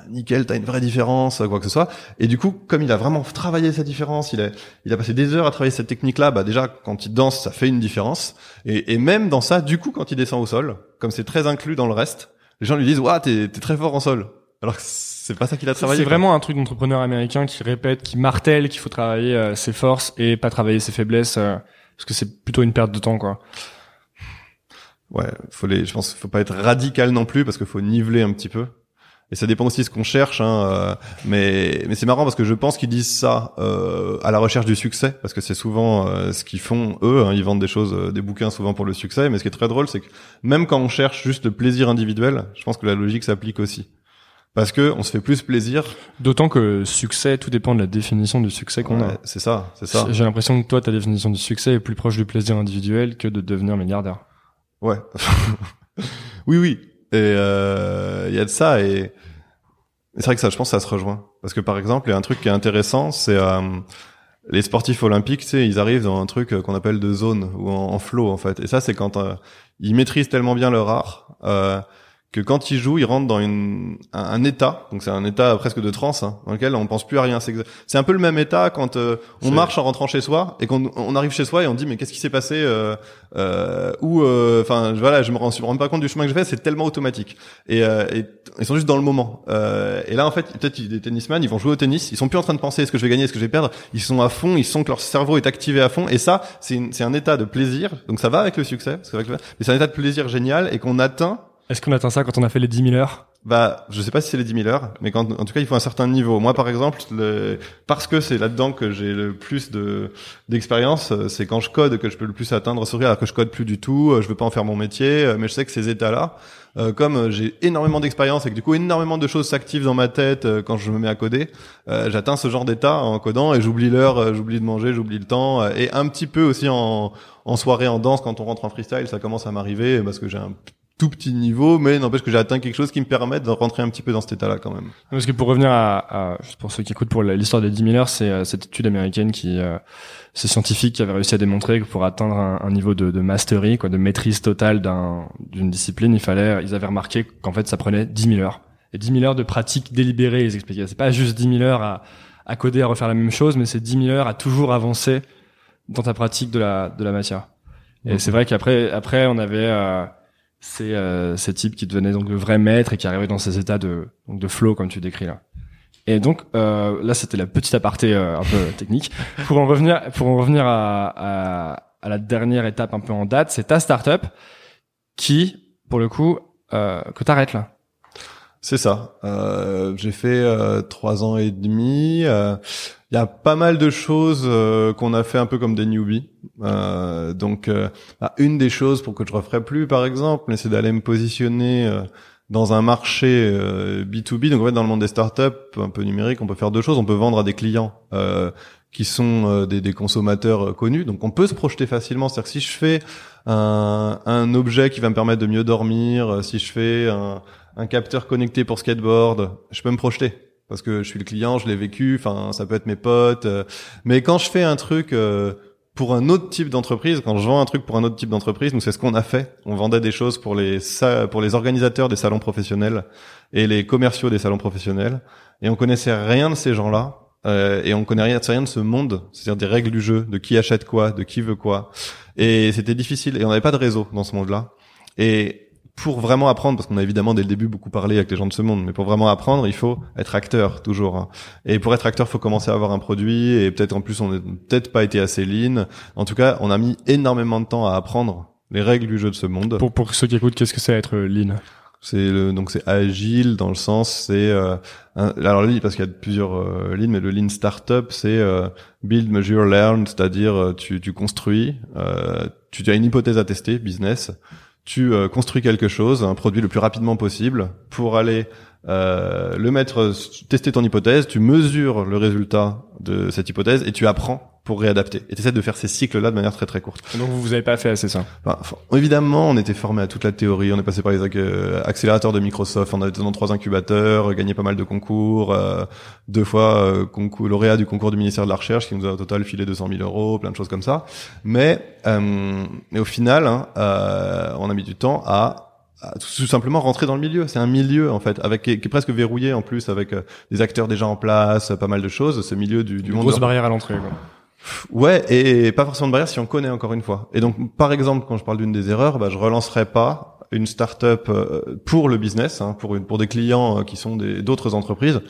S1: nickel, t'as une vraie différence, quoi que ce soit. Et du coup, comme il a vraiment travaillé cette différence, il a, il a passé des heures à travailler cette technique-là. Bah déjà quand il danse, ça fait une différence. Et, et même dans ça, du coup, quand il descend au sol, comme c'est très inclus dans le reste, les gens lui disent, waouh, t'es t'es très fort en sol. Alors c'est pas ça qu'il a travaillé.
S2: C'est vraiment un truc d'entrepreneur américain qui répète, qui martèle qu'il faut travailler euh, ses forces et pas travailler ses faiblesses euh, parce que c'est plutôt une perte de temps quoi.
S1: Ouais, faut les, je pense, qu'il faut pas être radical non plus parce qu'il faut niveler un petit peu. Et ça dépend aussi de ce qu'on cherche, hein, euh, mais mais c'est marrant parce que je pense qu'ils disent ça euh, à la recherche du succès parce que c'est souvent euh, ce qu'ils font eux. hein, ils vendent des choses, euh, des bouquins souvent pour le succès. Mais ce qui est très drôle, c'est que même quand on cherche juste le plaisir individuel, je pense que la logique s'applique aussi parce que on se fait plus plaisir.
S2: D'autant que succès, tout dépend de la définition du succès qu'on
S1: Ouais, c'est ça, c'est ça.
S2: a. J'ai l'impression que toi, ta définition du succès est plus proche du plaisir individuel que de devenir milliardaire.
S1: Ouais. <laughs> oui, oui. Et euh, il y a de ça et, c'est vrai que ça, je pense, ça se rejoint. Parce que par exemple, il y a un truc qui est intéressant, c'est euh, les sportifs olympiques, tu sais, ils arrivent dans un truc euh, qu'on appelle de zone ou en, en flow en fait. Et ça, c'est quand euh, ils maîtrisent tellement bien leur art euh, que quand ils jouent, ils rentrent dans une, un, un état. Donc c'est un état presque de transe hein, dans lequel on pense plus à rien. C'est un peu le même état quand euh, on marche en rentrant chez soi et qu'on on arrive chez soi et on dit mais qu'est-ce qui s'est passé euh, euh, ou euh, enfin voilà je me rends, je me rends pas compte du chemin que je fais c'est tellement automatique. Et, euh, et ils sont juste dans le moment. Euh, et là en fait peut-être des tennisman ils vont jouer au tennis ils sont plus en train de penser est-ce que je vais gagner est-ce que je vais perdre. Ils sont à fond ils sentent que leur cerveau est activé à fond. Et ça c'est un état de plaisir. Donc ça va avec le succès parce que avec le- mais c'est un état de plaisir génial et qu'on atteint
S2: Est-ce qu'on atteint ça quand on a fait les 10 000 heures?
S1: Bah, je sais pas si c'est les 10 000 heures, mais quand, en tout cas, il faut un certain niveau. Moi, par exemple, le, parce que c'est là-dedans que j'ai le plus de d'expérience, euh, c'est quand je code que je peux le plus atteindre truc, alors que je code plus du tout, euh, je veux pas en faire mon métier, euh, mais je sais que ces états-là, comme j'ai énormément d'expérience et que du coup énormément de choses s'activent dans ma tête quand je me mets à coder, j'atteins ce genre d'état en codant et j'oublie l'heure, j'oublie de manger, j'oublie le temps, et un petit peu aussi en, en soirée, en danse, quand on rentre en freestyle, ça commence à m'arriver parce que j'ai un tout petit niveau, mais n'empêche que j'ai atteint quelque chose qui me permet de rentrer un petit peu dans cet état-là quand même.
S2: Parce que pour revenir à, à pour ceux qui écoutent pour l'histoire des 10 000 heures, c'est euh, cette étude américaine qui, euh, c'est scientifique qui avait réussi à démontrer que pour atteindre un, un niveau de, de mastery, quoi, de maîtrise totale d'un, d'une discipline, il fallait, ils avaient remarqué qu'en fait ça prenait 10 000 heures. Et 10 000 heures de pratique délibérée, ils expliquaient. C'est pas juste 10 000 heures à, à coder, à refaire la même chose, mais c'est 10 000 heures à toujours avancer dans ta pratique de la, de la matière. Et c'est vrai qu'après, après, on avait euh, ces, euh, ces types qui devenaient donc de vrais maîtres et qui arrivaient dans ces états de, donc de flow comme tu décris là. Et donc euh, là, c'était la petite aparté euh, un peu <laughs> technique. Pour en revenir, pour en revenir à, à, à la dernière étape un peu en date, c'est ta startup qui, pour le coup, euh, que t'arrêtes là.
S1: C'est ça. Euh, j'ai fait euh, trois ans et demi. euh, Il y a pas mal de choses euh, qu'on a fait un peu comme des newbies. Donc, bah, une des choses pour que je referais plus, par exemple, c'est d'aller me positionner dans un marché euh, B2B. Donc, en fait, dans le monde des startups, un peu numérique, on peut faire deux choses. On peut vendre à des clients qui sont des, consommateurs connus. Donc, on peut se projeter facilement. C'est-à-dire si je fais un, objet qui va me permettre de mieux dormir, si je fais un un capteur connecté pour skateboard, je peux me projeter parce que je suis le client, je l'ai vécu, enfin ça peut être mes potes. euh, mais quand je fais un truc euh, pour un autre type d'entreprise, quand je vends un truc pour un autre type d'entreprise, nous c'est ce qu'on a fait. On vendait des choses pour les pour les organisateurs des salons professionnels et les commerciaux des salons professionnels et on connaissait rien de ces gens-là. euh, et on connaît rien, rien de ce monde, c'est-à-dire des règles du jeu, de qui achète quoi, de qui veut quoi. Et c'était difficile. Et on n'avait pas de réseau dans ce monde-là. Et pour vraiment apprendre, parce qu'on a évidemment dès le début beaucoup parlé avec les gens de ce monde, mais pour vraiment apprendre, il faut être acteur toujours. hein. Et pour être acteur, il faut commencer à avoir un produit, et peut-être en plus on n'a peut-être pas été assez lean. En tout cas, on a mis énormément de temps à apprendre les règles du jeu de ce monde.
S2: Pour, pour ceux qui écoutent, qu'est-ce que c'est être lean?
S1: C'est le, donc c'est agile dans le sens c'est euh, un- alors lean parce qu'il y a plusieurs euh, lean mais le lean startup c'est euh, build measure learn c'est-à-dire euh, tu tu construis euh, tu as une hypothèse à tester business tu euh, construis quelque chose un produit le plus rapidement possible. Pour aller euh, le mettre, tester ton hypothèse, tu mesures le résultat de cette hypothèse et tu apprends pour réadapter. Et tu essaies de faire ces cycles-là de manière très très courte.
S2: Donc vous avez pas fait assez ça?
S1: Enfin, Évidemment, on était formé à toute la théorie, on est passé par les euh, accélérateurs de Microsoft, on a été dans trois incubateurs, gagné pas mal de concours, euh, deux fois euh, concours, lauréat du concours du ministère de la Recherche qui nous a au total filé 200 000 euros, plein de choses comme ça. Mais, mais au final, hein, on a mis du temps à tout simplement rentrer dans le milieu. C'est un milieu en fait, avec qui est, presque verrouillé en plus, avec des acteurs déjà en place, pas mal de choses. Ce milieu du, du
S2: Une
S1: monde.
S2: Grosse barrière à l'entrée.
S1: Ouais, et pas forcément de barrière si on connaît encore une fois. Et donc, par exemple, quand je parle d'une des erreurs, bah, je relancerai pas une start-up euh, pour le business, hein, pour une, pour des clients euh, qui sont des d'autres entreprises.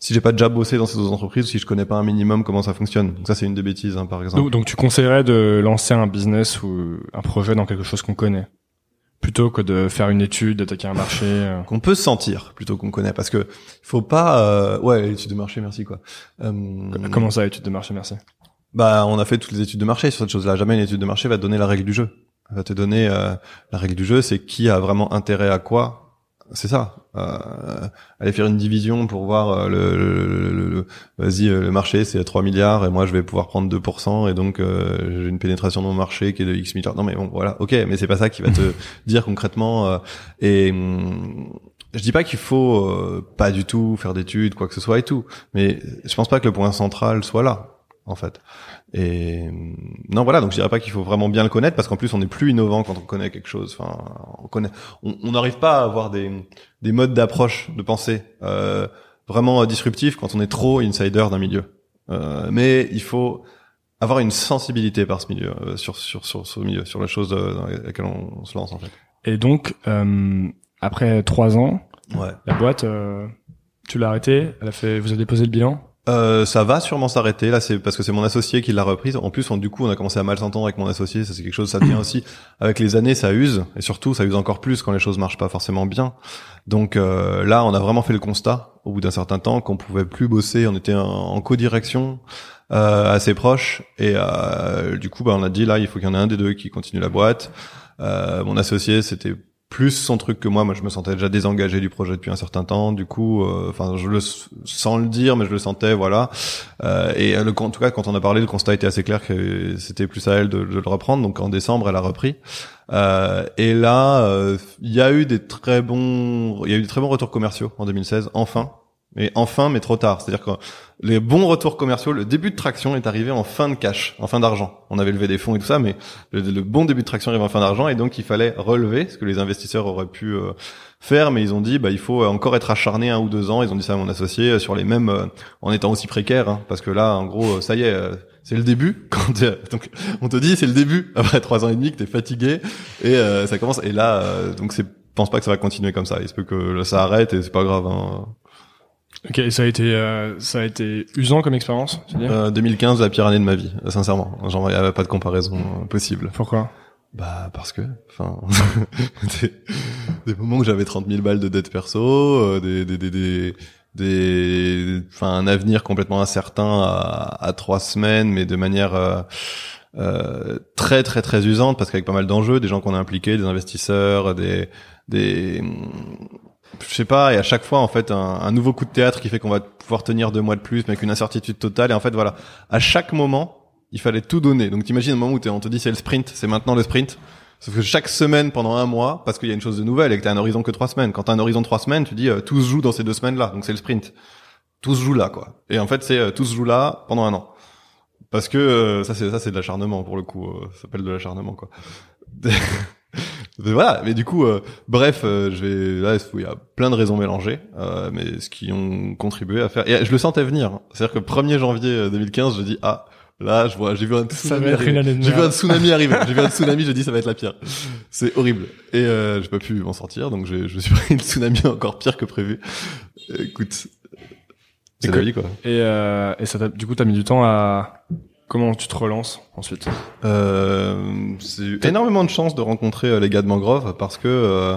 S1: Si j'ai pas déjà bossé dans ces autres entreprises, si je connais pas un minimum comment ça fonctionne. Donc ça, c'est une des bêtises, hein, par exemple.
S2: Donc, donc, tu conseillerais de lancer un business ou un projet dans quelque chose qu'on connaît plutôt que de faire une étude, d'attaquer un marché euh.
S1: qu'on peut sentir plutôt qu'on connaît parce que faut pas euh... ouais l'étude de marché merci quoi
S2: euh... comment ça étude de marché merci?
S1: Bah, on a fait toutes les études de marché sur cette chose-là. Jamais une étude de marché va te donner la règle du jeu. Elle va te donner euh, la règle du jeu, c'est qui a vraiment intérêt à quoi. C'est ça. Euh, aller faire une division pour voir euh, le, le, le, vas-y, euh, le marché c'est 3 milliards et moi je vais pouvoir prendre 2% et donc euh, j'ai une pénétration dans mon marché qui est de X milliards. Non mais bon, voilà, ok, mais c'est pas ça qui va te <laughs> dire concrètement. et hum, je dis pas qu'il faut pas du tout faire d'études, quoi que ce soit et tout, mais je pense pas que le point central soit là en fait. Et non, voilà. Donc je dirais pas qu'il faut vraiment bien le connaître parce qu'en plus on est plus innovant quand on connaît quelque chose. Enfin, on connaît, on n'arrive pas à avoir des des modes d'approche, de pensée euh, vraiment disruptifs quand on est trop insider d'un milieu. Euh, mais il faut avoir une sensibilité par ce milieu, euh, sur sur sur ce milieu, sur la chose euh, dans laquelle on, se lance en fait.
S2: Et donc euh, après trois ans,
S1: ouais.
S2: la boîte, tu l'as arrêtée. Elle a fait, vous avez déposé le bilan?
S1: Euh, ça va sûrement s'arrêter là, c'est parce que c'est mon associé qui l'a reprise. En plus, on, du coup, on a commencé à mal s'entendre avec mon associé. Ça, c'est quelque chose, ça vient <clears throat> aussi avec les années, ça use et surtout, ça use encore plus quand les choses marchent pas forcément bien. Donc euh, là, on a vraiment fait le constat au bout d'un certain temps qu'on pouvait plus bosser. On était en, en co-direction euh, assez proche et euh, du coup, bah, on a dit là, il faut qu'il y en ait un des deux qui continue la boîte. Euh, mon associé, c'était plus son truc que moi. Moi, je me sentais déjà désengagé du projet depuis un certain temps. Du coup, euh, enfin, je le sans le dire, mais je le sentais, voilà. Euh, et le, en tout cas, quand on a parlé, le constat était assez clair que c'était plus à elle de, de, le reprendre. Donc, en décembre, elle a repris. Euh, et là, euh, il y a eu des très bons, il y a eu des très bons retours commerciaux en 2016. Enfin, mais enfin, mais trop tard. C'est-à-dire que les bons retours commerciaux, le début de traction est arrivé en fin de cash, en fin d'argent. On avait levé des fonds et tout ça, mais le, bon début de traction arrive en fin d'argent et donc il fallait relever ce que les investisseurs auraient pu euh, faire, mais ils ont dit bah il faut encore être acharné un ou deux ans. Ils ont dit ça à mon associé euh, sur les mêmes, euh, en étant aussi précaire, hein, parce que là, en gros, ça y est. c'est le début. <laughs> Donc on te dit c'est le début <laughs> après trois ans et demi que t'es fatigué et ça commence. Et là donc c'est pense pas que ça va continuer comme ça. Il se peut que ça arrête et c'est pas grave. Hein.
S2: Ok, ça a été euh, ça a été usant comme expérience,
S1: euh, 2015 la pire année de ma vie, sincèrement. Genre il y avait pas de comparaison euh, possible.
S2: Pourquoi?
S1: Bah parce que, enfin, <laughs> des, des, moments où j'avais 30 000 balles de dette perso, euh, des des des des des enfin un avenir complètement incertain à, à trois semaines, mais de manière euh, euh, très très très usante parce qu'avec pas mal d'enjeux, des gens qu'on a impliqués, des investisseurs, des des je sais pas, et à chaque fois en fait un, un, nouveau coup de théâtre qui fait qu'on va pouvoir tenir deux mois de plus, mais avec une incertitude totale. Et en fait voilà, à chaque moment, il fallait tout donner. Donc t'imagines un moment où on te dit c'est le sprint, c'est maintenant le sprint. Sauf que chaque semaine pendant un mois, parce qu'il y a une chose de nouvelle et que t'as un horizon que trois semaines. Quand t'as un horizon trois semaines, tu dis euh, tout se joue dans ces deux semaines-là, donc c'est le sprint. Tout se joue là, quoi. Et en fait, c'est euh, tout se joue là pendant un an. Parce que euh, ça, c'est ça, c'est de l'acharnement pour le coup. Euh, ça s'appelle de l'acharnement, quoi. <laughs> mais voilà, mais du coup, euh, bref, euh, je vais là, il y a plein de raisons mélangées, euh, mais ce qui ont contribué à faire. Et je le sentais venir. Hein. C'est-à-dire que 1er janvier 2015, je dis ah. Là, je vois, j'ai vu un tsunami. Arriver. <laughs> J'ai vu un tsunami arriver. J'ai vu un tsunami. Je dis ça va être la pire. C'est horrible. Et euh, j'ai pas pu m'en sortir, donc je me suis pris une tsunami encore pire que prévu. Écoute, c'est la vie quoi.
S2: Et, euh, et ça du coup, t'as mis du temps à Comment tu te relances ensuite
S1: euh, C'est énormément de chance de rencontrer euh, les gars de Mangrove parce que euh,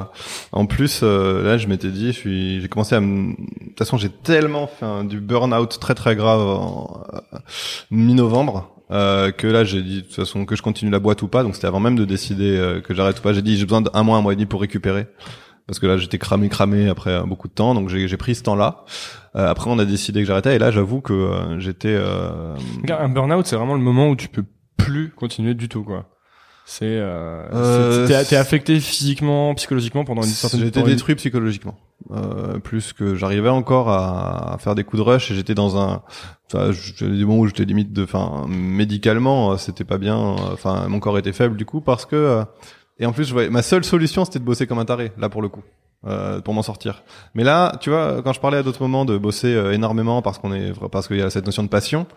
S1: en plus euh, là je m'étais dit je suis j'ai commencé à de toute façon j'ai tellement fait du burn-out très très grave en mi-novembre que là j'ai dit de toute façon que je continue la boîte ou pas. Donc c'était avant même de décider que j'arrête ou pas. J'ai dit j'ai besoin d'un mois un mois et demi pour récupérer parce que là j'étais cramé cramé après beaucoup de temps. Donc j'ai pris ce temps-là. Après on a décidé que j'arrêtais. Et là j'avoue que j'étais
S2: un burn-out c'est vraiment le moment où tu peux plus continuer du tout quoi. C'est euh, euh t'es affecté physiquement psychologiquement pendant une certaine
S1: j'étais détruit psychologiquement. Euh, plus que j'arrivais encore à, faire des coups de rush et j'étais dans un enfin j'avais des moments où j'étais limite de enfin médicalement c'était pas bien. Enfin mon corps était faible du coup parce que euh, et en plus je voyais, ma seule solution c'était de bosser comme un taré là pour le coup euh, pour m'en sortir. Mais là, tu vois, quand je parlais à d'autres moments de bosser euh, énormément parce qu'on est parce qu'il y a cette notion de passion,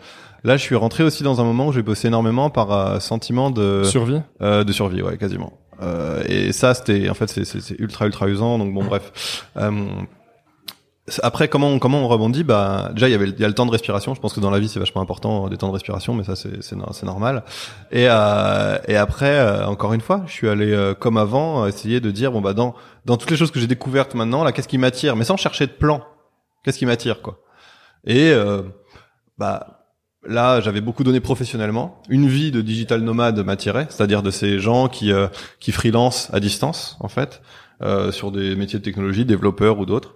S1: là, je suis rentré aussi dans un moment où j'ai bossé énormément par euh, sentiment de
S2: survie,
S1: de survie, ouais, quasiment. et ça, c'était en fait, c'est ultra ultra usant. Donc bon, bref. Après, comment on, comment on rebondit? Bah, déjà, il y avait il y a le temps de respiration. Je pense que dans la vie, c'est vachement important des temps de respiration, mais ça, c'est c'est normal. Et euh, et après, euh, encore une fois, je suis allé euh, comme avant essayer de dire bon bah dans dans toutes les choses que j'ai découvertes maintenant, là, qu'est-ce qui m'attire? Mais sans chercher de plan. Qu'est-ce qui m'attire quoi? Et bah là, j'avais beaucoup donné professionnellement. Une vie de digital nomade m'attirait, c'est-à-dire de ces gens qui qui freelance à distance en fait. sur des métiers de technologie, développeurs ou d'autres,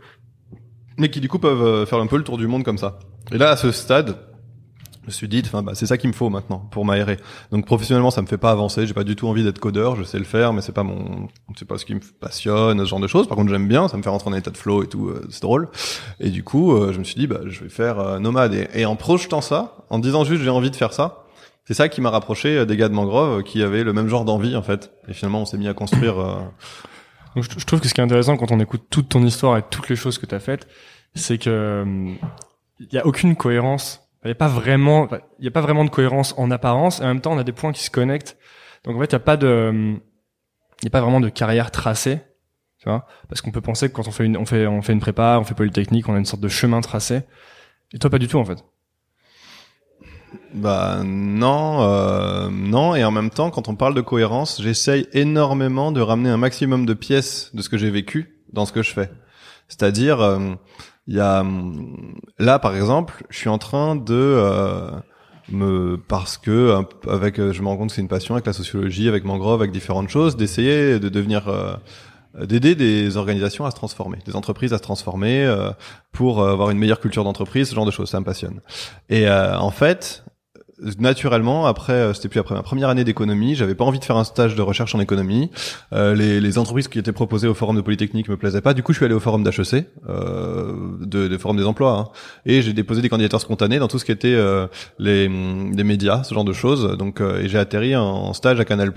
S1: mais qui du coup peuvent euh, faire un peu le tour du monde comme ça. Et là, à ce stade, je me suis dit, enfin, bah, c'est ça qu'il me faut maintenant pour m'aérer. Donc professionnellement, ça me fait pas avancer. J'ai pas du tout envie d'être codeur. Je sais le faire, mais c'est pas mon, c'est pas ce qui me passionne, ce genre de choses. Par contre, j'aime bien. Ça me fait rentrer en état de flow et tout. Euh, c'est drôle. Et du coup, euh, je me suis dit, bah, je vais faire nomade. Et, et, en projetant ça, en disant juste, j'ai envie de faire ça. C'est ça qui m'a rapproché des gars de Mangrove qui avaient le même genre d'envie en fait. Et finalement, on s'est mis à construire
S2: donc je, trouve que ce qui est intéressant quand on écoute toute ton histoire et toutes les choses que tu as faites, c'est que il y a aucune cohérence. Il n'y a pas vraiment, y a pas vraiment de cohérence en apparence. Et en même temps, on a des points qui se connectent. Donc en fait, il y a pas de, il y a pas vraiment de carrière tracée, tu vois, parce qu'on peut penser que quand on fait une, on fait, on fait une prépa, on fait polytechnique, on a une sorte de chemin tracé. Et toi, pas du tout en fait.
S1: Bah non, euh, non. Et en même temps, quand on parle de cohérence, j'essaye énormément de ramener un maximum de pièces de ce que j'ai vécu dans ce que je fais. C'est-à-dire, euh, il y a là par exemple, je suis en train de euh, me parce que avec, je me rends compte que c'est une passion avec la sociologie, avec Mangrove, avec différentes choses, d'essayer de devenir d'aider des organisations à se transformer, des entreprises à se transformer pour avoir une meilleure culture d'entreprise, ce genre de choses, ça me passionne. Et en fait, naturellement après euh, c'était plus après ma première année d'économie j'avais pas envie de faire un stage de recherche en économie euh, les, les, entreprises qui étaient proposées au forum de Polytechnique me plaisaient pas du coup je suis allé au forum d'HEC euh, de, de forum des emplois hein. et j'ai déposé des candidatures spontanées dans tout ce qui était euh, les, les médias ce genre de choses donc euh, et j'ai atterri en stage à Canal+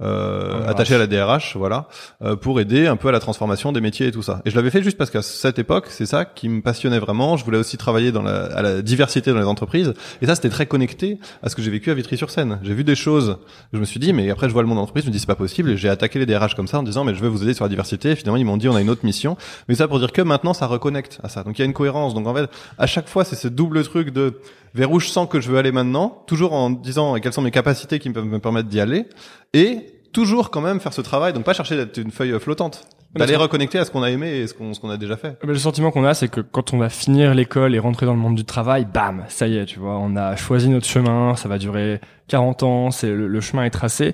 S1: euh, attaché à la DRH, voilà, euh, pour aider un peu à la transformation des métiers et tout ça. Et je l'avais fait juste parce qu'à cette époque, c'est ça qui me passionnait vraiment. Je voulais aussi travailler dans la, à la diversité dans les entreprises, et ça c'était très connecté à ce que j'ai vécu à Vitry-sur-Seine. J'ai vu des choses, je me suis dit, mais après je vois le monde d'entreprise, je me dis c'est pas possible, et j'ai attaqué les DRH comme ça en disant mais je veux vous aider sur la diversité. Et finalement ils m'ont dit on a une autre mission, mais ça pour dire que maintenant ça reconnecte à ça. Donc il y a une cohérence. Donc en fait à chaque fois c'est ce double truc de vers où je sens que je veux aller maintenant, toujours en disant quelles sont mes capacités qui peuvent me permettre d'y aller, et toujours quand même faire ce travail, donc pas chercher d'être une feuille flottante. D'aller reconnecter à ce qu'on a aimé et ce qu'on ce qu'on a déjà fait.
S2: le sentiment qu'on a, c'est que quand on va finir l'école et rentrer dans le monde du travail, bam, ça y est, tu vois, on a choisi notre chemin, ça va durer 40 ans, c'est le, chemin est tracé.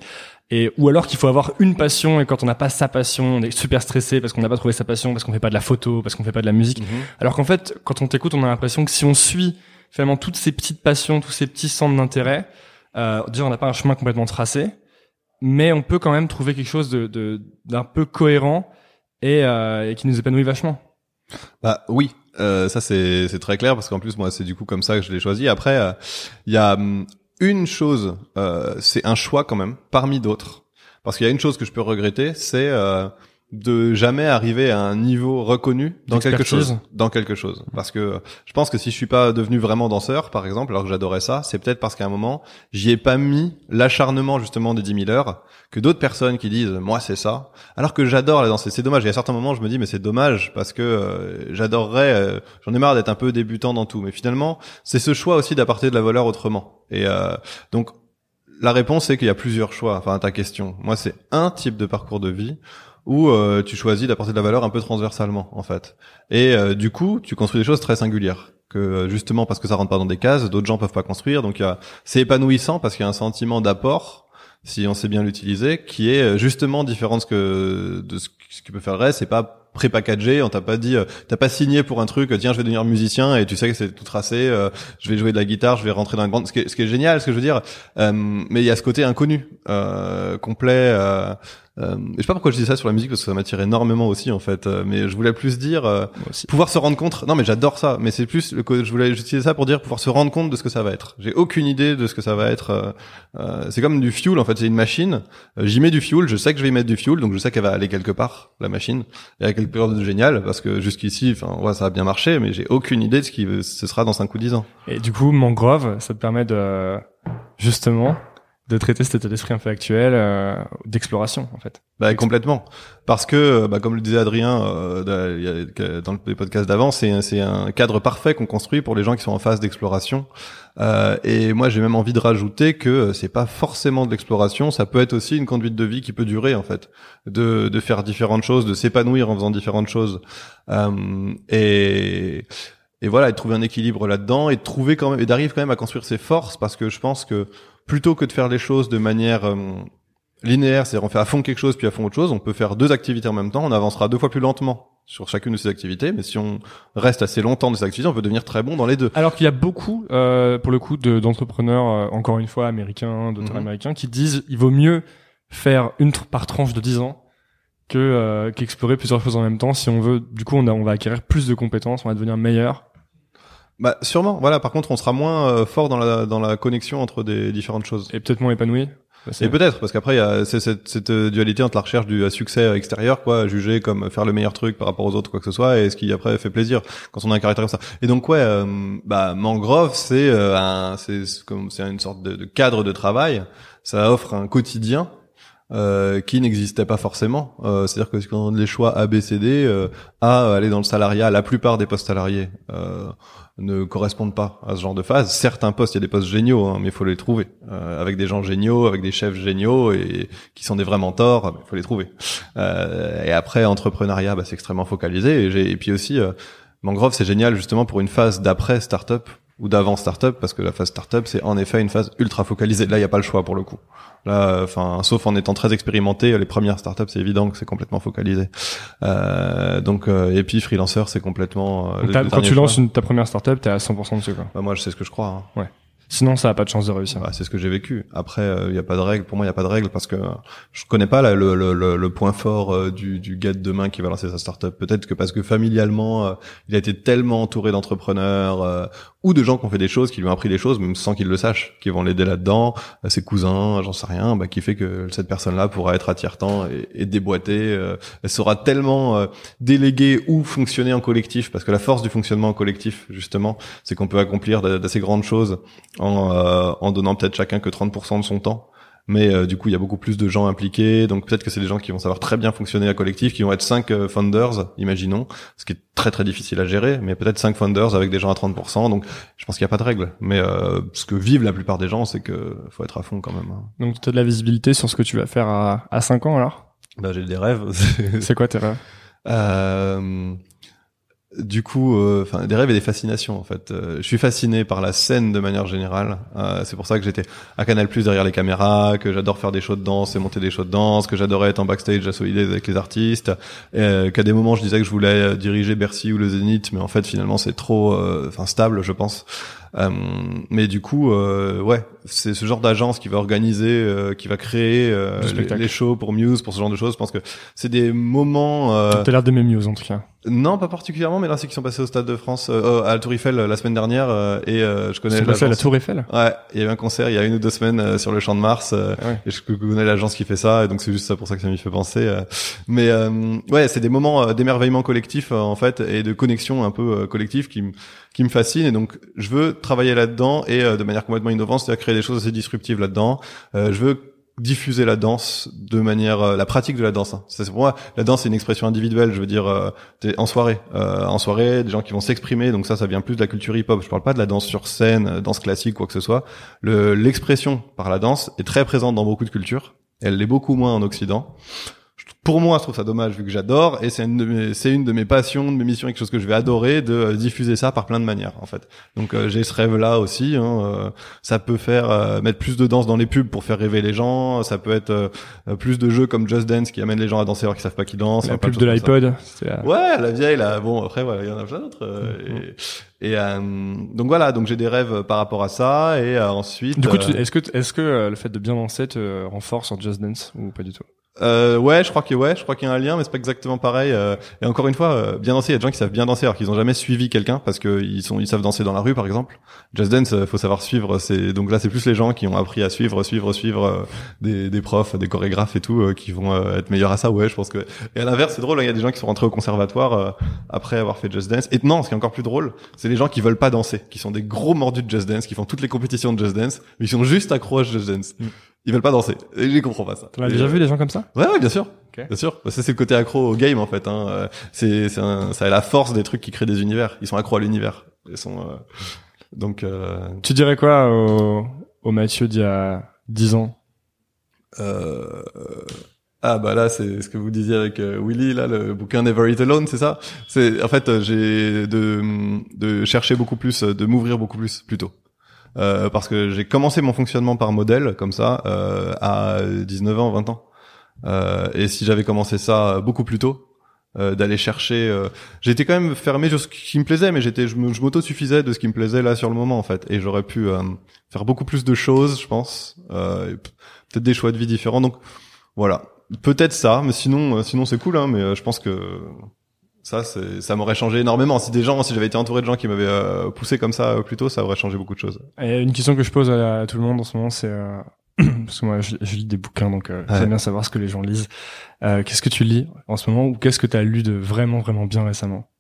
S2: Et ou alors qu'il faut avoir une passion et quand on n'a pas sa passion, on est super stressé parce qu'on n'a pas trouvé sa passion, parce qu'on fait pas de la photo, parce qu'on fait pas de la musique. Mhm. Alors qu'en fait, quand on t'écoute, on a l'impression que si on suit finalement toutes ces petites passions, tous ces petits centres d'intérêt, euh, déjà on n'a pas un chemin complètement tracé, mais on peut quand même trouver quelque chose de d'un peu cohérent et, euh, et, qui nous épanouit vachement.
S1: Bah oui, euh, ça c'est c'est très clair parce qu'en plus moi c'est du coup comme ça que je l'ai choisi. Après euh, il y a hum, une chose, euh, c'est un choix quand même parmi d'autres. Parce qu'il y a une chose que je peux regretter, c'est euh, de jamais arriver à un niveau reconnu dans quelque chose. Dans quelque chose. Parce que je pense que si je suis pas devenu vraiment danseur par exemple alors que j'adorais ça c'est peut-être parce qu'à un moment j'y ai pas mis l'acharnement justement des 10 000 heures que d'autres personnes qui disent moi c'est ça. Alors que j'adore la danse c'est dommage. Et à certains moments je me dis mais c'est dommage parce que euh, j'adorerais euh, j'en ai marre d'être un peu débutant dans tout. Mais finalement c'est ce choix aussi d'apporter de la valeur autrement. Et euh, donc la réponse c'est qu'il y a plusieurs choix enfin à ta question. Moi c'est un type de parcours de vie où euh, tu choisis d'apporter de la valeur un peu transversalement en fait. Et euh, du coup, tu construis des choses très singulières que euh, justement parce que ça rentre pas dans des cases, d'autres gens peuvent pas construire. Donc c'est épanouissant parce qu'il y a un sentiment d'apport si on sait bien l'utiliser, qui est justement différent de ce que de ce, qui peut faire le reste. C'est pas pré-packagé, on t'a pas dit, euh, t'as pas signé pour un truc, tiens, je vais devenir musicien et tu sais que c'est tout tracé, euh, je vais jouer de la guitare, je vais rentrer dans un grand, ce qui est, ce qui est génial, ce que je veux dire, euh, mais il y a ce côté inconnu, complet, euh, je sais pas pourquoi je dis ça sur la musique parce que ça m'attire énormément aussi en fait. Euh, mais je voulais plus dire euh, pouvoir se rendre compte. Non mais j'adore ça. Mais c'est plus le je voulais utiliser ça pour dire pouvoir se rendre compte de ce que ça va être. J'ai aucune idée de ce que ça va être. Euh, c'est comme du fuel en fait. C'est une machine. J'y mets du fuel. Je sais que je vais y mettre du fuel, donc je sais qu'elle va aller quelque part la machine. Et quelque chose de génial parce que jusqu'ici, enfin ouais, ça a bien marché, mais j'ai aucune idée de ce qui ce sera dans 5 ou 10 ans.
S2: Et du coup, Mangrove, ça te permet de justement de traiter cet état d'esprit un peu actuel euh, d'exploration en fait.
S1: Bah complètement. Parce que bah, comme le disait Adrien euh, dans le podcast d'avant c'est c'est un cadre parfait qu'on construit pour les gens qui sont en phase d'exploration. Euh, et moi j'ai même envie de rajouter que c'est pas forcément de l'exploration ça peut être aussi une conduite de vie qui peut durer en fait. De de faire différentes choses de s'épanouir en faisant différentes choses. Euh, et et voilà et de trouver un équilibre là-dedans et de trouver quand même et d'arriver quand même à construire ses forces parce que je pense que plutôt que de faire les choses de manière euh, linéaire, c'est-à-dire on fait à fond quelque chose puis à fond autre chose, on peut faire deux activités en même temps, on avancera deux fois plus lentement sur chacune de ces activités, mais si on reste assez longtemps dans ces activités, on peut devenir très bon dans les deux.
S2: Alors qu'il y a beaucoup, euh, pour le coup, d'entrepreneurs, euh, encore une fois, américains, d'auteurs mhm. américains, qui disent il vaut mieux faire une par tranche de 10 ans que euh, qu'explorer plusieurs choses en même temps. Si on veut, du coup, on, a, on va acquérir plus de compétences, on va devenir meilleur
S1: bah sûrement. Voilà. Par contre, on sera moins euh, fort dans la dans la connexion entre des différentes choses.
S2: Et peut-être moins épanoui.
S1: Bah, et peut-être parce qu'après il y a cette, cette, dualité entre la recherche du succès extérieur, quoi, juger comme faire le meilleur truc par rapport aux autres, quoi que ce soit, et ce qui après fait plaisir quand on a un caractère comme ça. Et donc ouais, euh, bah Mangrove c'est euh, un c'est comme c'est une sorte de, de, cadre de travail. Ça offre un quotidien euh, qui n'existait pas forcément. Euh, C'est-à-dire que quand les choix A, B, C, D, euh, A, aller dans le salariat, la plupart des postes salariés euh, ne correspondent pas à ce genre de phase. Certains postes, il y a des postes géniaux, hein, mais il faut les trouver. Euh, avec des gens géniaux, avec des chefs géniaux, et qui sont des vrais mentors, il faut les trouver. et après, entrepreneuriat, bah, c'est extrêmement focalisé. Et, et puis aussi, Mangrove, c'est génial justement pour une phase d'après startup ou d'avant startup parce que la phase startup c'est en effet une phase ultra focalisée. Là, il y a pas le choix pour le coup. Là, enfin, sauf en étant très expérimenté, les premières startups c'est évident que c'est complètement focalisé. Euh, donc, euh, et puis freelancer c'est complètement.
S2: Euh, quand tu lances une, ta première startup, t'es à 100% dessus quoi.
S1: Bah, moi, je sais ce que je crois. Hein.
S2: Ouais. Sinon, ça a pas de chance de réussir.
S1: Bah, c'est ce que j'ai vécu. Après, il euh, n'y a pas de règle. Pour moi, il y a pas de règle parce que je connais pas le, le, le, le, point fort euh, du, du gars de demain qui va lancer sa startup. Peut-être que parce que familialement, euh, il a été tellement entouré d'entrepreneurs ou de gens qui ont fait des choses, qui lui ont appris des choses, même sans qu'il le sache, qui vont l'aider là-dedans, ses cousins, j'en sais rien, bah, qui fait que cette personne-là pourra être à tiers-temps et, et déboîter. elle sera tellement déléguée ou fonctionner en collectif, parce que la force du fonctionnement en collectif, justement, c'est qu'on peut accomplir d'assez grandes choses en, euh, en donnant peut-être chacun que 30% de son temps. Mais euh, du coup, il y a beaucoup plus de gens impliqués, donc peut-être que c'est des gens qui vont savoir très bien fonctionner à collectif, qui vont être 5 euh, founders, imaginons, ce qui est très très difficile à gérer, mais peut-être 5 founders avec des gens à 30%, donc je pense qu'il n'y a pas de règle. Mais ce que vivent la plupart des gens, c'est que faut être à fond quand même. Hein.
S2: Donc tu as de la visibilité sur ce que tu vas faire à, à 5 ans alors?
S1: Bah j'ai des rêves. <laughs>
S2: c'est quoi tes rêves?
S1: Euh, du coup, euh, des rêves et des fascinations en fait. Euh, je suis fasciné par la scène de manière générale. Euh, c'est pour ça que j'étais à Canal Plus derrière les caméras, que j'adore faire des shows de danse et monter des shows de danse, que j'adorais être en backstage à solider avec les artistes, qu'à des moments je disais que je voulais diriger Bercy ou le Zénith, mais en fait finalement c'est trop, enfin stable, je pense. Euh, mais du coup, euh, ouais, c'est ce genre d'agence qui va organiser, euh, qui va créer les, les, shows pour Muse, pour ce genre de choses. Je pense que c'est des moments.
S2: Euh... T'as l'air d'aimer Muse en tout cas.
S1: Non, pas particulièrement, mais là c'est qu'ils sont passés au Stade de France, à la Tour Eiffel la semaine dernière, et je connais.
S2: Ils sont passés à la Tour Eiffel.
S1: Ouais, il y avait un concert il y a une ou deux semaines sur le Champ de Mars, ah et je connais l'agence qui fait ça, et donc c'est juste ça pour ça que ça m'y fait penser. mais ouais, c'est des moments d'émerveillement collectif en fait et de connexion un peu collective qui me qui me fascine et donc je veux travailler là-dedans et euh, de manière complètement innovante, c'est-à-dire créer des choses assez disruptives là-dedans. Euh, je veux diffuser la danse de manière euh, la pratique de la danse. Hein. C'est pour moi la danse c'est une expression individuelle. Je veux dire euh, en soirée, en soirée, des gens qui vont s'exprimer. Donc ça, ça vient plus de la culture hip-hop. Je parle pas de la danse sur scène, danse classique quoi que ce soit. L'expression par la danse est très présente dans beaucoup de cultures. Elle l'est beaucoup moins en Occident pour moi, je trouve ça dommage vu que j'adore et c'est une de mes, c'est une de mes passions, de mes missions, quelque chose que je vais adorer de euh, diffuser ça par plein de manières en fait. Donc euh, j'ai ce rêve là aussi. Hein, euh, ça peut faire mettre plus de danse dans les pubs pour faire rêver les gens. Ça peut être plus de jeux comme Just Dance qui amènent les gens à danser alors qu'ils savent pas qu'ils dansent.
S2: La pub de l'iPod.
S1: Ouais, la vieille là. Bon après voilà, il y en a plein d'autres. Mm-hmm. Et, donc voilà, donc j'ai des rêves par rapport à ça et ensuite.
S2: Du coup, est-ce que est-ce que le fait de bien danser te renforce en Just Dance ou pas du tout?
S1: Euh, ouais, je crois que ouais, je crois qu'il y a un lien, mais c'est pas exactement pareil. Euh, et encore une fois, euh, bien danser, il y a des gens qui savent bien danser alors qu'ils ont jamais suivi quelqu'un parce que ils sont, ils savent danser dans la rue, par exemple. Just Dance, euh, faut savoir suivre. C'est donc là, c'est plus les gens qui ont appris à suivre, suivre, suivre des, des profs, des chorégraphes et tout, qui vont être meilleurs à ça. Ouais, je pense que. Et à l'inverse, c'est drôle. Il y a des gens qui sont rentrés au conservatoire après avoir fait Just Dance. Et non, ce qui est encore plus drôle, c'est les gens qui veulent pas danser, qui sont des gros mordus de Just Dance, qui font toutes les compétitions de Just Dance, mais ils sont juste accros à Just Dance. Mm. Ils veulent pas danser. Et je comprends pas ça.
S2: Tu as déjà vu des gens comme ça?
S1: Ouais, ouais, bien sûr. Bien sûr. Ça, c'est le côté accro au game, en fait. Hein. Euh, c'est, c'est ça a la force des trucs qui créent des univers. Ils sont accros à l'univers. Ils sont, euh... donc, euh...
S2: Tu dirais quoi au, au Mathieu d'il y a 10 ans?
S1: Euh... Ah bah là c'est ce que vous disiez avec euh, Willy là le bouquin Never Eat Alone c'est ça? C'est en fait j'ai de de chercher beaucoup plus de m'ouvrir beaucoup plus plutôt euh, parce que j'ai commencé mon fonctionnement par modèle comme ça euh, à 19 ans, 20 ans. Euh, et si j'avais commencé ça beaucoup plus tôt, euh, d'aller chercher, euh, j'étais quand même fermé sur ce qui me plaisait, mais j'étais, je m'auto-suffisais de ce qui me plaisait là sur le moment en fait, et j'aurais pu faire beaucoup plus de choses, je pense, peut-être des choix de vie différents. Donc voilà, peut-être ça, mais sinon, sinon c'est cool, hein, mais je pense que ça, ça m'aurait changé énormément. Si des gens, si j'avais été entouré de gens qui m'avaient euh, poussé comme ça euh, plus tôt, ça aurait changé beaucoup de choses.
S2: Et une question que je pose à, tout le monde en ce moment, c'est euh, <clears throat> parce que moi, je, lis des bouquins, donc j'aime bien savoir ce que les gens lisent. qu'est-ce que tu lis en ce moment, ou qu'est-ce que tu as lu de vraiment, vraiment bien récemment?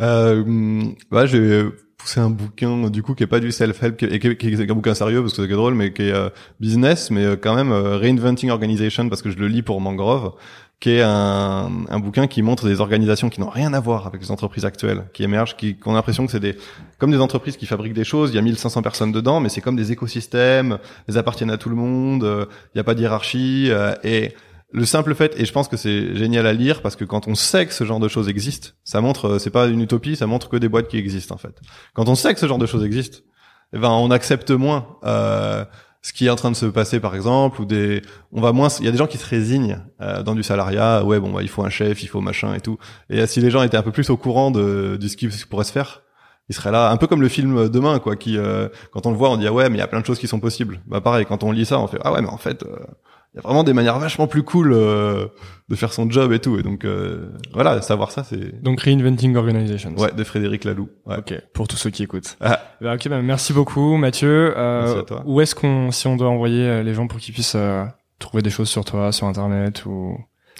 S1: Euh, bah, j'ai poussé un bouquin du coup qui est pas du self-help, qui, qui, est un bouquin sérieux parce que c'est drôle, mais qui est business, mais quand même reinventing organization parce que je le lis pour Mangrove qui est un, un, bouquin qui montre des organisations qui n'ont rien à voir avec les entreprises actuelles, qui émergent, qui, ont l'impression que c'est des comme des entreprises qui fabriquent des choses. Il y a 1500 personnes dedans, mais c'est comme des écosystèmes. Elles appartiennent à tout le monde. Euh, il n'y a pas de hiérarchie. Euh, et le simple fait, et je pense que c'est génial à lire parce que quand on sait que ce genre de choses existe, ça montre, euh, c'est pas une utopie, ça montre que des boîtes qui existent en fait. Quand on sait que ce genre de choses existe, eh ben on accepte moins. Euh, ce qui est en train de se passer par exemple ou des on va moins il y a des gens qui se résignent euh, dans du salariat ouais bon bah, il faut un chef il faut machin et tout et euh, si les gens étaient un peu plus au courant de, de ce qui pourrait se faire ils seraient là un peu comme le film demain quoi qui euh, quand on le voit on dit ah ouais mais il y a plein de choses qui sont possibles bah pareil quand on lit ça on fait ah ouais mais en fait il y a vraiment des manières vachement plus cool euh, de faire son job et tout. Et donc euh, voilà, savoir ça, c'est
S2: donc reinventing organizations.
S1: Ouais, de Frédéric Laloux. Ouais.
S2: Ok, pour tous ceux qui écoutent. Ah. Bah, ok, bah, merci beaucoup, Mathieu. Euh, merci à toi. Où est-ce qu'on, si on doit envoyer les gens pour qu'ils puissent trouver des choses sur toi, sur internet, ou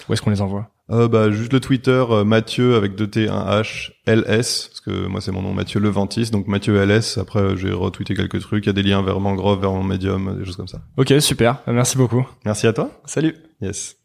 S2: où est-ce qu'on les envoie?
S1: Euh, bah, juste le Twitter euh, Mathieu avec 2 T 1 H LS parce que moi c'est mon nom Mathieu Leventis donc Mathieu LS après euh, j'ai retweeté quelques trucs il y a des liens vers Mangrove vers mon Medium des choses comme ça.
S2: OK, super. Merci beaucoup.
S1: Merci à toi.
S2: Salut.
S1: Yes.